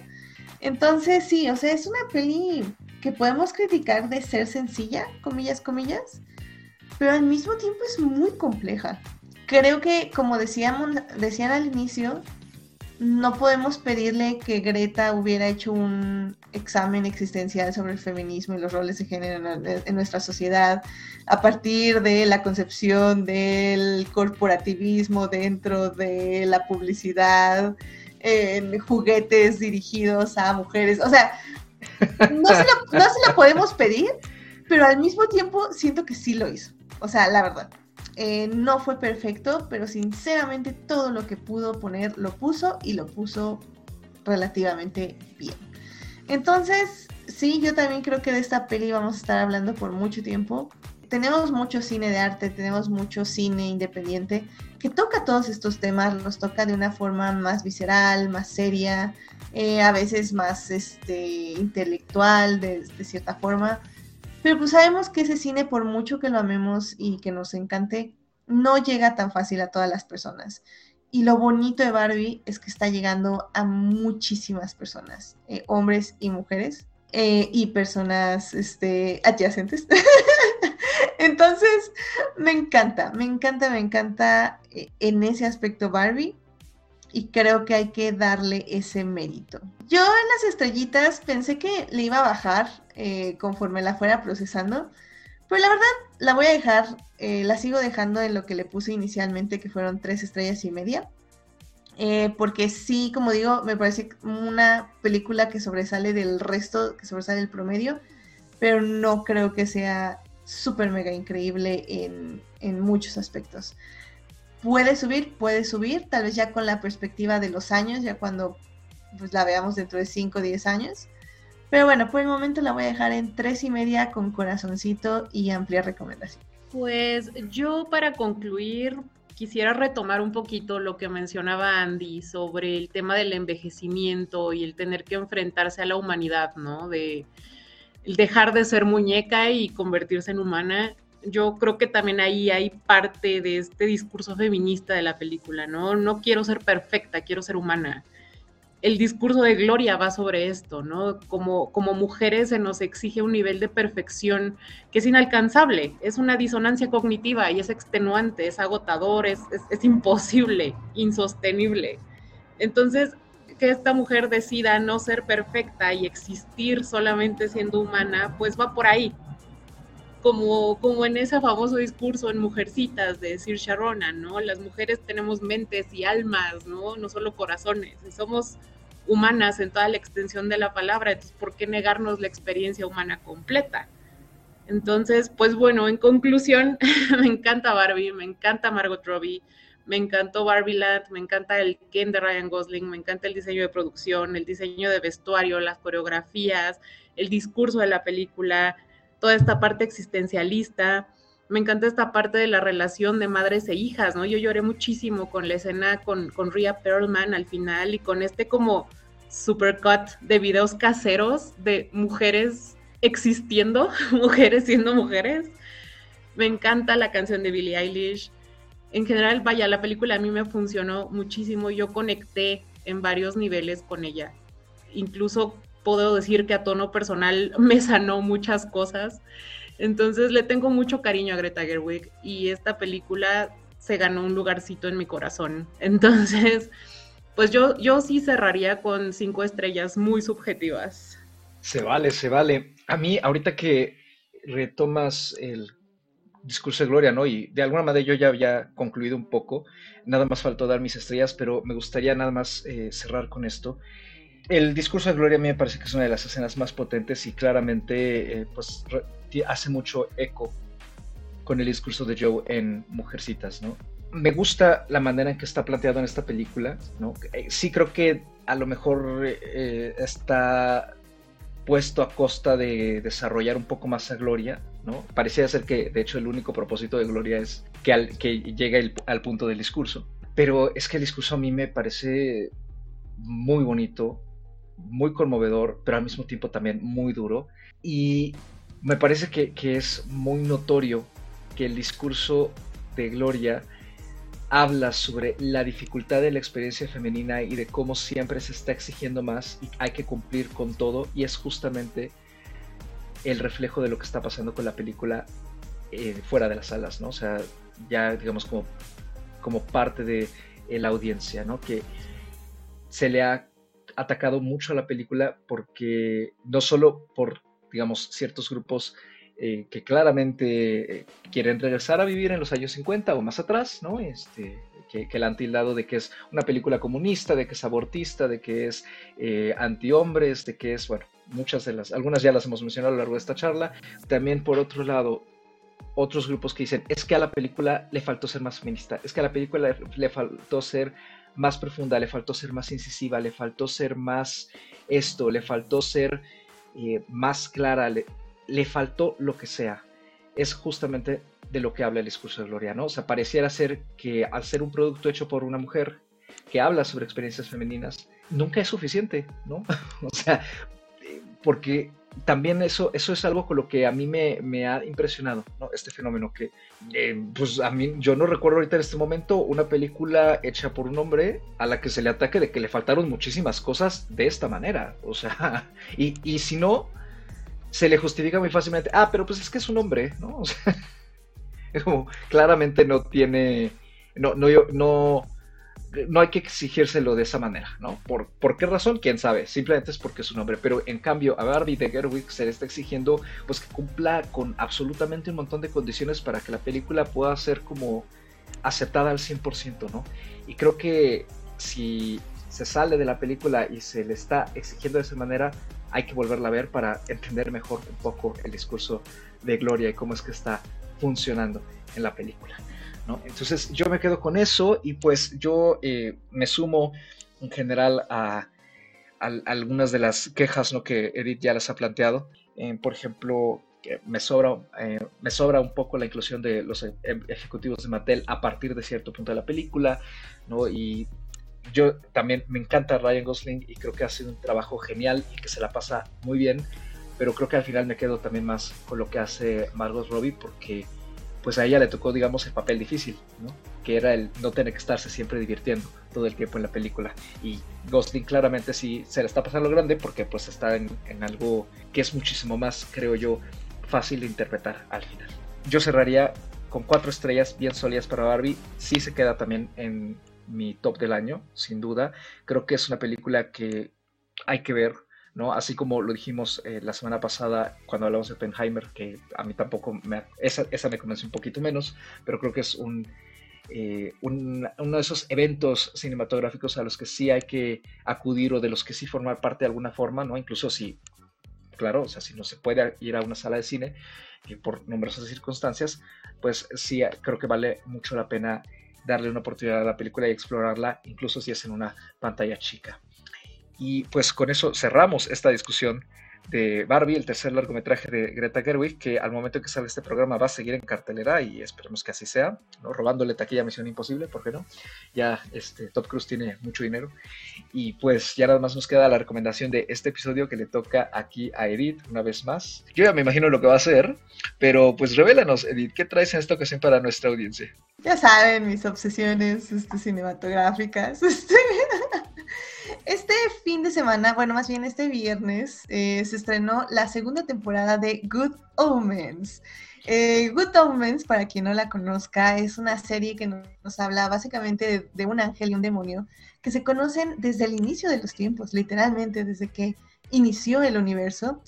Entonces, sí, o sea, es una peli que podemos criticar de ser sencilla, comillas, comillas, pero al mismo tiempo es muy compleja. Creo que, como decíamos, decían al inicio, no podemos pedirle que Greta hubiera hecho un examen existencial sobre el feminismo y los roles de género en, nuestra sociedad a partir de la concepción del corporativismo dentro de la publicidad, en juguetes dirigidos a mujeres. O sea, no se, lo, no se lo podemos pedir, pero al mismo tiempo siento que sí lo hizo. O sea, la verdad. Eh, no fue perfecto, pero sinceramente todo lo que pudo poner lo puso y lo puso relativamente bien. Entonces, sí, yo también creo que de esta peli vamos a estar hablando por mucho tiempo. Tenemos mucho cine de arte, tenemos mucho cine independiente que toca todos estos temas, los toca de una forma más visceral, más seria, eh, a veces más este, intelectual de cierta forma. Pero pues sabemos que ese cine, por mucho que lo amemos y que nos encante, no llega tan fácil a todas las personas. Y lo bonito de Barbie es que está llegando a muchísimas personas, eh, hombres y mujeres, eh, y personas este, adyacentes. (laughs) Entonces, me encanta, me encanta, me encanta eh, en ese aspecto Barbie. Y creo que hay que darle ese mérito. Yo en las estrellitas pensé que le iba a bajar eh, conforme la fuera procesando, pero la verdad la voy a dejar, eh, la sigo dejando en lo que le puse inicialmente, que fueron tres estrellas y media. Eh, porque sí, como digo, me parece una película que sobresale del resto, que sobresale del promedio, pero no creo que sea súper mega increíble en, en muchos aspectos puede subir, puede subir, tal vez ya con la perspectiva de los años, ya cuando pues la veamos dentro de 5 o 10 años. Pero bueno, por el momento la voy a dejar en tres y media con corazoncito y amplia recomendación. Pues yo para concluir quisiera retomar un poquito lo que mencionaba Andy sobre el tema del envejecimiento y el tener que enfrentarse a la humanidad, ¿no? De dejar de ser muñeca y convertirse en humana yo creo que también ahí hay parte de este discurso feminista de la película, ¿no? No quiero ser perfecta, quiero ser humana. El discurso de Gloria va sobre esto, ¿no? Como, como mujeres se nos exige un nivel de perfección que es inalcanzable, es una disonancia cognitiva y es extenuante, es agotador, es, es imposible, insostenible. Entonces, que esta mujer decida no ser perfecta y existir solamente siendo humana, pues va por ahí, como, como en ese famoso discurso en Mujercitas de Sir Sharona, ¿no? Las mujeres tenemos mentes y almas, ¿no? No solo corazones, somos humanas en toda la extensión de la palabra, entonces, ¿por qué negarnos la experiencia humana completa? Entonces, pues bueno, en conclusión, (laughs) me encanta Barbie, me encanta Margot Robbie, me encantó Barbie Land, me encanta el Ken de Ryan Gosling, me encanta el diseño de producción, el diseño de vestuario, las coreografías, el discurso de la película, toda esta parte existencialista. Me encanta esta parte de la relación de madres e hijas, ¿no? Yo lloré muchísimo con la escena con, con Rhea Perlman al final y con este como supercut de videos caseros de mujeres existiendo, (laughs) mujeres siendo mujeres. Me encanta la canción de Billie Eilish. En general, vaya, la película a mí me funcionó muchísimo. Yo conecté en varios niveles con ella. Incluso puedo decir que a tono personal (laughs) me sanó muchas cosas. Entonces le tengo mucho cariño a Greta Gerwig y esta película se ganó un lugarcito en mi corazón. (laughs) Entonces, pues yo, yo sí cerraría con cinco estrellas muy subjetivas. Se vale, se vale. A mí, ahorita que retomas el discurso de Gloria, ¿no? Y de alguna manera yo ya había concluido un poco, nada más faltó dar mis estrellas, pero me gustaría nada más eh, cerrar con esto el discurso de Gloria a mí me parece que es una de las escenas más potentes y claramente eh, pues, hace mucho eco con el discurso de Joe en Mujercitas, ¿no? Me gusta la manera en que está planteado en esta película, ¿no? Eh, sí creo que a lo mejor eh, está puesto a costa de desarrollar un poco más a Gloria, ¿no? Parecía ser que, de hecho, el único propósito de Gloria es que, al, que llegue al punto del discurso. Pero es que el discurso a mí me parece muy bonito, muy conmovedor, pero al mismo tiempo también muy duro. Y me parece que, es muy notorio que el discurso de Gloria habla sobre la dificultad de la experiencia femenina y de cómo siempre se está exigiendo más y hay que cumplir con todo y es justamente el reflejo de lo que está pasando con la película eh, fuera de las salas, ¿no? O sea, ya digamos como, como parte de la audiencia, ¿no? Que se le ha atacado mucho a la película porque no solo por, digamos, ciertos grupos eh, que claramente eh, quieren regresar a vivir en los años 50 o más atrás, ¿no? Este, que, que la han tildado de que es una película comunista, de que es abortista, de que es eh, anti-hombres, de que es, bueno, muchas de las, algunas ya las hemos mencionado a lo largo de esta charla. También, por otro lado, otros grupos que dicen, es que a la película le faltó ser más feminista, es que a la película le faltó ser más profunda, le faltó ser más incisiva, le faltó ser más esto, le faltó ser eh, más clara, le, le, faltó lo que sea. Es justamente de lo que habla el discurso de Gloria, ¿no? O sea, pareciera ser que al ser un producto hecho por una mujer que habla sobre experiencias femeninas, nunca es suficiente, ¿no? (laughs) o sea, eh, porque también eso, eso es algo con lo que a mí me, ha impresionado, ¿no? Este fenómeno que, eh, pues a mí, yo no recuerdo ahorita en este momento una película hecha por un hombre a la que se le ataque de que le faltaron muchísimas cosas de esta manera, o sea, (laughs) y, si no, se le justifica muy fácilmente, ah, pero pues es que es un hombre, ¿no? (laughs) O sea, es como, claramente no tiene, no, no, no, no hay que exigírselo de esa manera, ¿no? ¿Por, ¿Por qué razón? ¿Quién sabe? Simplemente es porque es su nombre. Pero en cambio, a Barbie de Gerwig se le está exigiendo pues que cumpla con absolutamente un montón de condiciones para que la película pueda ser como aceptada al 100%, ¿no? Y creo que si se sale de la película y se le está exigiendo de esa manera, hay que volverla a ver para entender mejor un poco el discurso de Gloria y cómo es que está funcionando en la película. Entonces yo me quedo con eso y pues yo eh, me sumo en general a, algunas de las quejas ¿no? que Edith ya les ha planteado. Eh, por ejemplo, me sobra, eh, me sobra un poco la inclusión de los ejecutivos de Mattel a partir de cierto punto de la película, ¿no? Y yo también me encanta Ryan Gosling y creo que ha sido un trabajo genial y que se la pasa muy bien, pero creo que al final me quedo también más con lo que hace Margot Robbie porque pues a ella le tocó, digamos, el papel difícil. Que era el no tener que estarse siempre divirtiendo todo el tiempo en la película. Y Gosling claramente sí se le está pasando grande porque pues está en, algo que es muchísimo más, creo yo, fácil de interpretar al final. Yo cerraría con cuatro estrellas bien sólidas para Barbie. Sí se queda también en mi top del año, sin duda. Creo que es una película que hay que ver Así como lo dijimos eh, la semana pasada cuando hablamos de Oppenheimer, que a mí tampoco me, esa, esa me convenció un poquito menos, pero creo que es un, eh, uno de esos eventos cinematográficos a los que sí hay que acudir o de los que sí formar parte de alguna forma, ¿no? Incluso si, claro, o sea, si no se puede ir a una sala de cine y por numerosas circunstancias, pues sí creo que vale mucho la pena darle una oportunidad a la película y explorarla, incluso si es en una pantalla chica. Y pues con eso cerramos esta discusión de Barbie, el tercer largometraje de Greta Gerwig, que al momento que sale este programa va a seguir en cartelera y esperemos que así sea, ¿no? robándole taquilla a Misión Imposible, ¿por qué no? Ya este, Top Cruise tiene mucho dinero. Y pues ya nada más nos queda la recomendación de este episodio que le toca aquí a Edith una vez más. Yo ya me imagino lo que va a hacer, pero pues revélanos, Edith, ¿qué traes en esta ocasión para nuestra audiencia? Ya saben, mis obsesiones este, cinematográficas. (laughs) Este, este fin de semana, bueno, más bien este viernes, eh, se estrenó la segunda temporada de Good Omens. Eh, Good Omens, para quien no la conozca, es una serie que nos, habla básicamente de, un ángel y un demonio que se conocen desde el inicio de los tiempos, literalmente desde que inició el universo,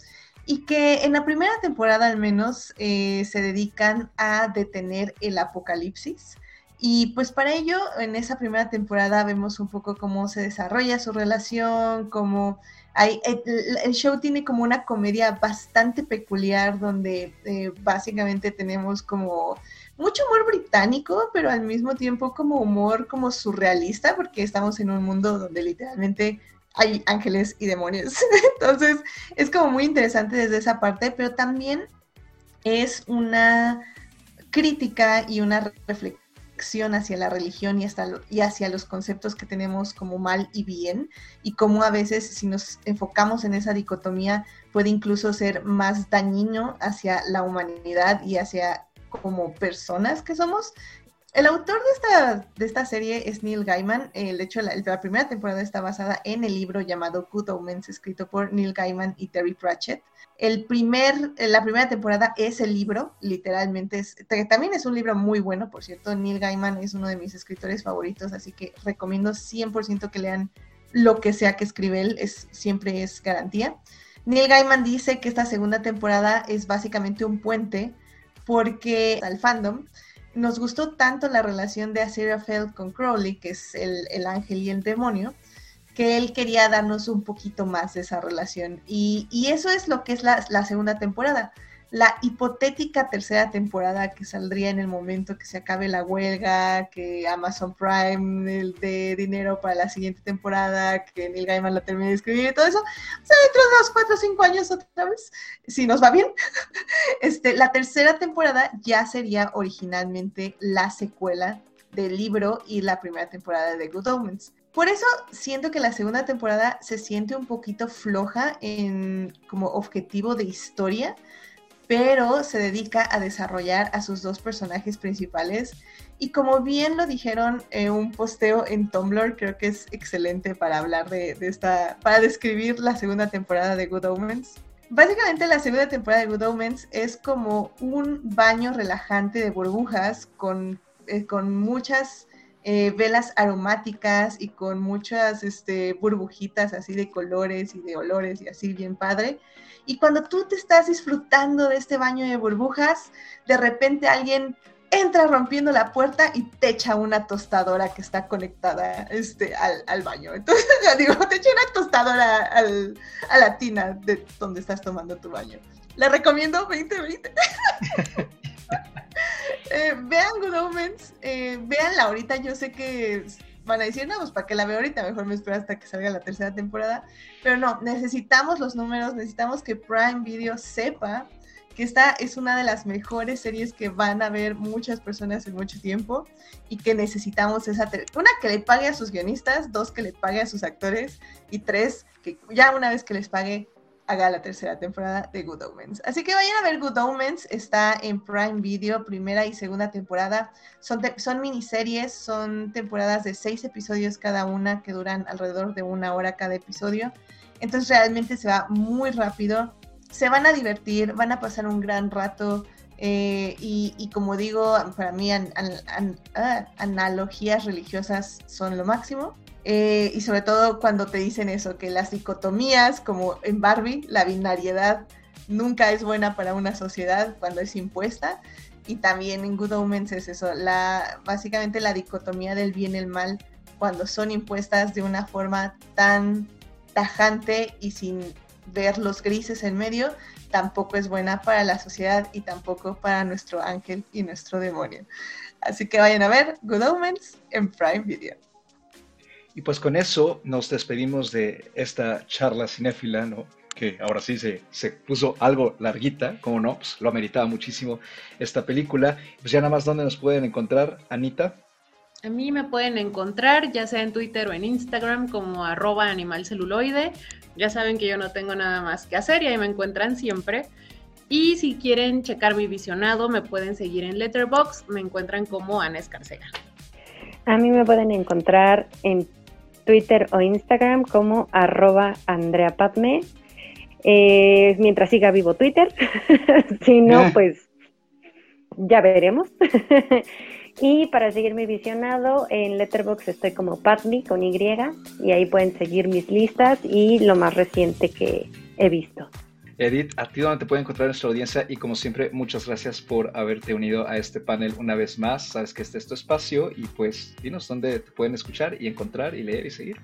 y que en la primera temporada al menos eh, se dedican a detener el apocalipsis y pues para ello, en esa primera temporada vemos un poco cómo se desarrolla su relación, cómo hay, el, show tiene como una comedia bastante peculiar donde eh, básicamente tenemos como mucho humor británico, pero al mismo tiempo como humor como surrealista, porque estamos en un mundo donde literalmente hay ángeles y demonios. (laughs) Entonces es como muy interesante desde esa parte, pero también es una crítica y una reflexión hacia la religión y, hasta y hacia los conceptos que tenemos como mal y bien, y cómo a veces si nos enfocamos en esa dicotomía puede incluso ser más dañino hacia la humanidad y hacia como personas que somos. El autor de esta, de esta serie es Neil Gaiman. El hecho, la, la primera temporada está basada en el libro llamado Good Omens, escrito por Neil Gaiman y Terry Pratchett. El primer, la primera temporada es el libro, literalmente, es, también es un libro muy bueno, por cierto, Neil Gaiman es uno de mis escritores favoritos, así que recomiendo 100% que lean lo que sea que escribe él, es, siempre es garantía. Neil Gaiman dice que esta segunda temporada es básicamente un puente porque al fandom nos gustó tanto la relación de Aziraphale con Crowley, que es el, el ángel y el demonio, que él quería darnos un poquito más de esa relación. Y, eso es lo que es la, segunda temporada. La hipotética tercera temporada que saldría en el momento que se acabe la huelga, que Amazon Prime dé dinero para la siguiente temporada, que Neil Gaiman la termine de escribir y todo eso, o sea, dentro de unos cuatro cinco años otra vez, si nos va bien. (laughs) Este, la tercera temporada ya sería originalmente la secuela del libro y la primera temporada de Good Omens. Por eso siento que la segunda temporada se siente un poquito floja en como objetivo de historia, pero se dedica a desarrollar a sus dos personajes principales. Y como bien lo dijeron en un posteo en Tumblr, creo que es excelente para hablar de, de esta, para describir la segunda temporada de Good Omens. Básicamente la segunda temporada de Good Omens es como un baño relajante de burbujas con, eh, con muchas eh, velas aromáticas y con muchas este, burbujitas así de colores y de olores y así bien padre. Y cuando tú te estás disfrutando de este baño de burbujas, de repente alguien entra rompiendo la puerta y te echa una tostadora que está conectada este, al, baño. Entonces, (laughs) ya digo, te echa una tostadora a la tina de donde estás tomando tu baño. La recomiendo 2020. (laughs) eh, vean Good Omens, eh, veanla ahorita, yo sé que van a decir, no, pues para que la vea ahorita, mejor me espero hasta que salga la tercera temporada. Pero no, necesitamos los números, necesitamos que Prime Video sepa que esta es una de las mejores series que van a ver muchas personas en mucho tiempo y que necesitamos esa, una que le pague a sus guionistas, dos que le pague a sus actores y tres que ya una vez que les pague haga la tercera temporada de Good Omens. Así que vayan a ver Good Omens, está en Prime Video, primera y segunda temporada. Son, son miniseries, son temporadas de seis episodios cada una que duran alrededor de una hora cada episodio. Entonces realmente se va muy rápido. Se van a divertir, van a pasar un gran rato. Eh, y, como digo, para mí ah, analogías religiosas son lo máximo. Eh, y sobre todo cuando te dicen eso, que las dicotomías, como en Barbie, la binariedad nunca es buena para una sociedad cuando es impuesta. Y también en Good Omens es eso, la, básicamente la dicotomía del bien y el mal cuando son impuestas de una forma tan tajante y sin ver los grises en medio, tampoco es buena para la sociedad y tampoco para nuestro ángel y nuestro demonio. Así que vayan a ver Good Omens en Prime Video. Y pues con eso nos despedimos de esta charla cinéfila, ¿no? que ahora sí se, se puso algo larguita, como no, pues lo ameritaba muchísimo esta película. Pues ya nada más, ¿dónde nos pueden encontrar, Anita? A mí me pueden encontrar ya sea en Twitter o en Instagram como arroba animalceluloide. Ya saben que yo no tengo nada más que hacer y ahí me encuentran siempre. Y si quieren checar mi visionado, me pueden seguir en Letterboxd, me encuentran como Ana Escarcega. A mí me pueden encontrar en Twitter o Instagram como arroba Andrea eh, mientras siga vivo Twitter. (laughs) si no, ah. pues ya veremos. (laughs) y para seguir mi visionado, en Letterboxd estoy como Patme con Y y ahí pueden seguir mis listas y lo más reciente que he visto. Edith, a ti donde te puede encontrar nuestra audiencia y como siempre, muchas gracias por haberte unido a este panel una vez más. Sabes que este es tu espacio y pues dinos dónde te pueden escuchar y encontrar y leer y seguir.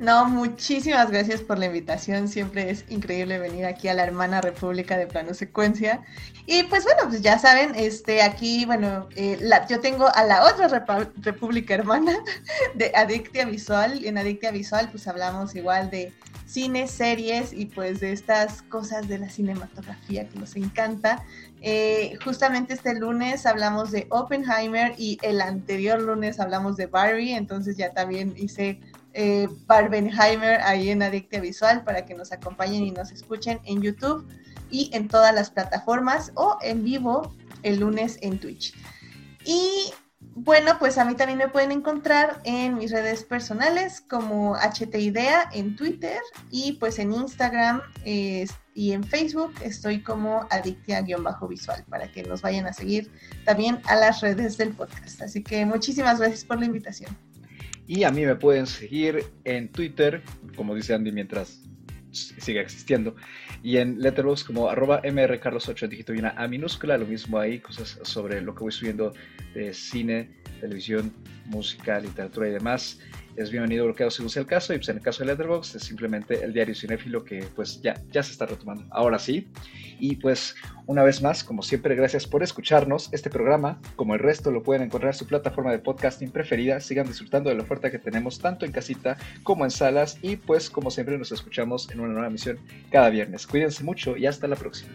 No, muchísimas gracias por la invitación. Siempre es increíble venir aquí a la hermana República de Plano Secuencia. Y pues bueno, pues ya saben, este aquí, bueno, eh, yo tengo a la otra República hermana (laughs) de Adictia Visual. En Adictia Visual, pues hablamos igual de cine, series y pues de estas cosas de la cinematografía que nos encanta. Eh, justamente este lunes hablamos de Oppenheimer y el anterior lunes hablamos de Barbie, entonces ya también hice eh, Barbenheimer ahí en Adictia Visual para que nos acompañen y nos escuchen en YouTube y en todas las plataformas o en vivo el lunes en Twitch. Y bueno, pues a mí también me pueden encontrar en mis redes personales como HTIDEA en Twitter y pues en Instagram y en Facebook estoy como adictia-visual para que nos vayan a seguir también a las redes del podcast. Así que muchísimas gracias por la invitación. Y a mí me pueden seguir en Twitter, como dice Andy, mientras siga existiendo. Y en Letterboxd como arroba mrcarlos8 dígito y una A minúscula, lo mismo ahí, cosas sobre lo que voy subiendo de cine, televisión, música, literatura y demás es bienvenido bloqueado según sea el caso. Y pues en el caso de Letterboxd es simplemente el diario cinéfilo que pues ya, ya se está retomando. Ahora sí. Y pues una vez más, como siempre, gracias por escucharnos. Este programa, como el resto, lo pueden encontrar en su plataforma de podcasting preferida. Sigan disfrutando de la oferta que tenemos tanto en casita como en salas. Y pues como siempre nos escuchamos en una nueva emisión cada viernes. Cuídense mucho y hasta la próxima.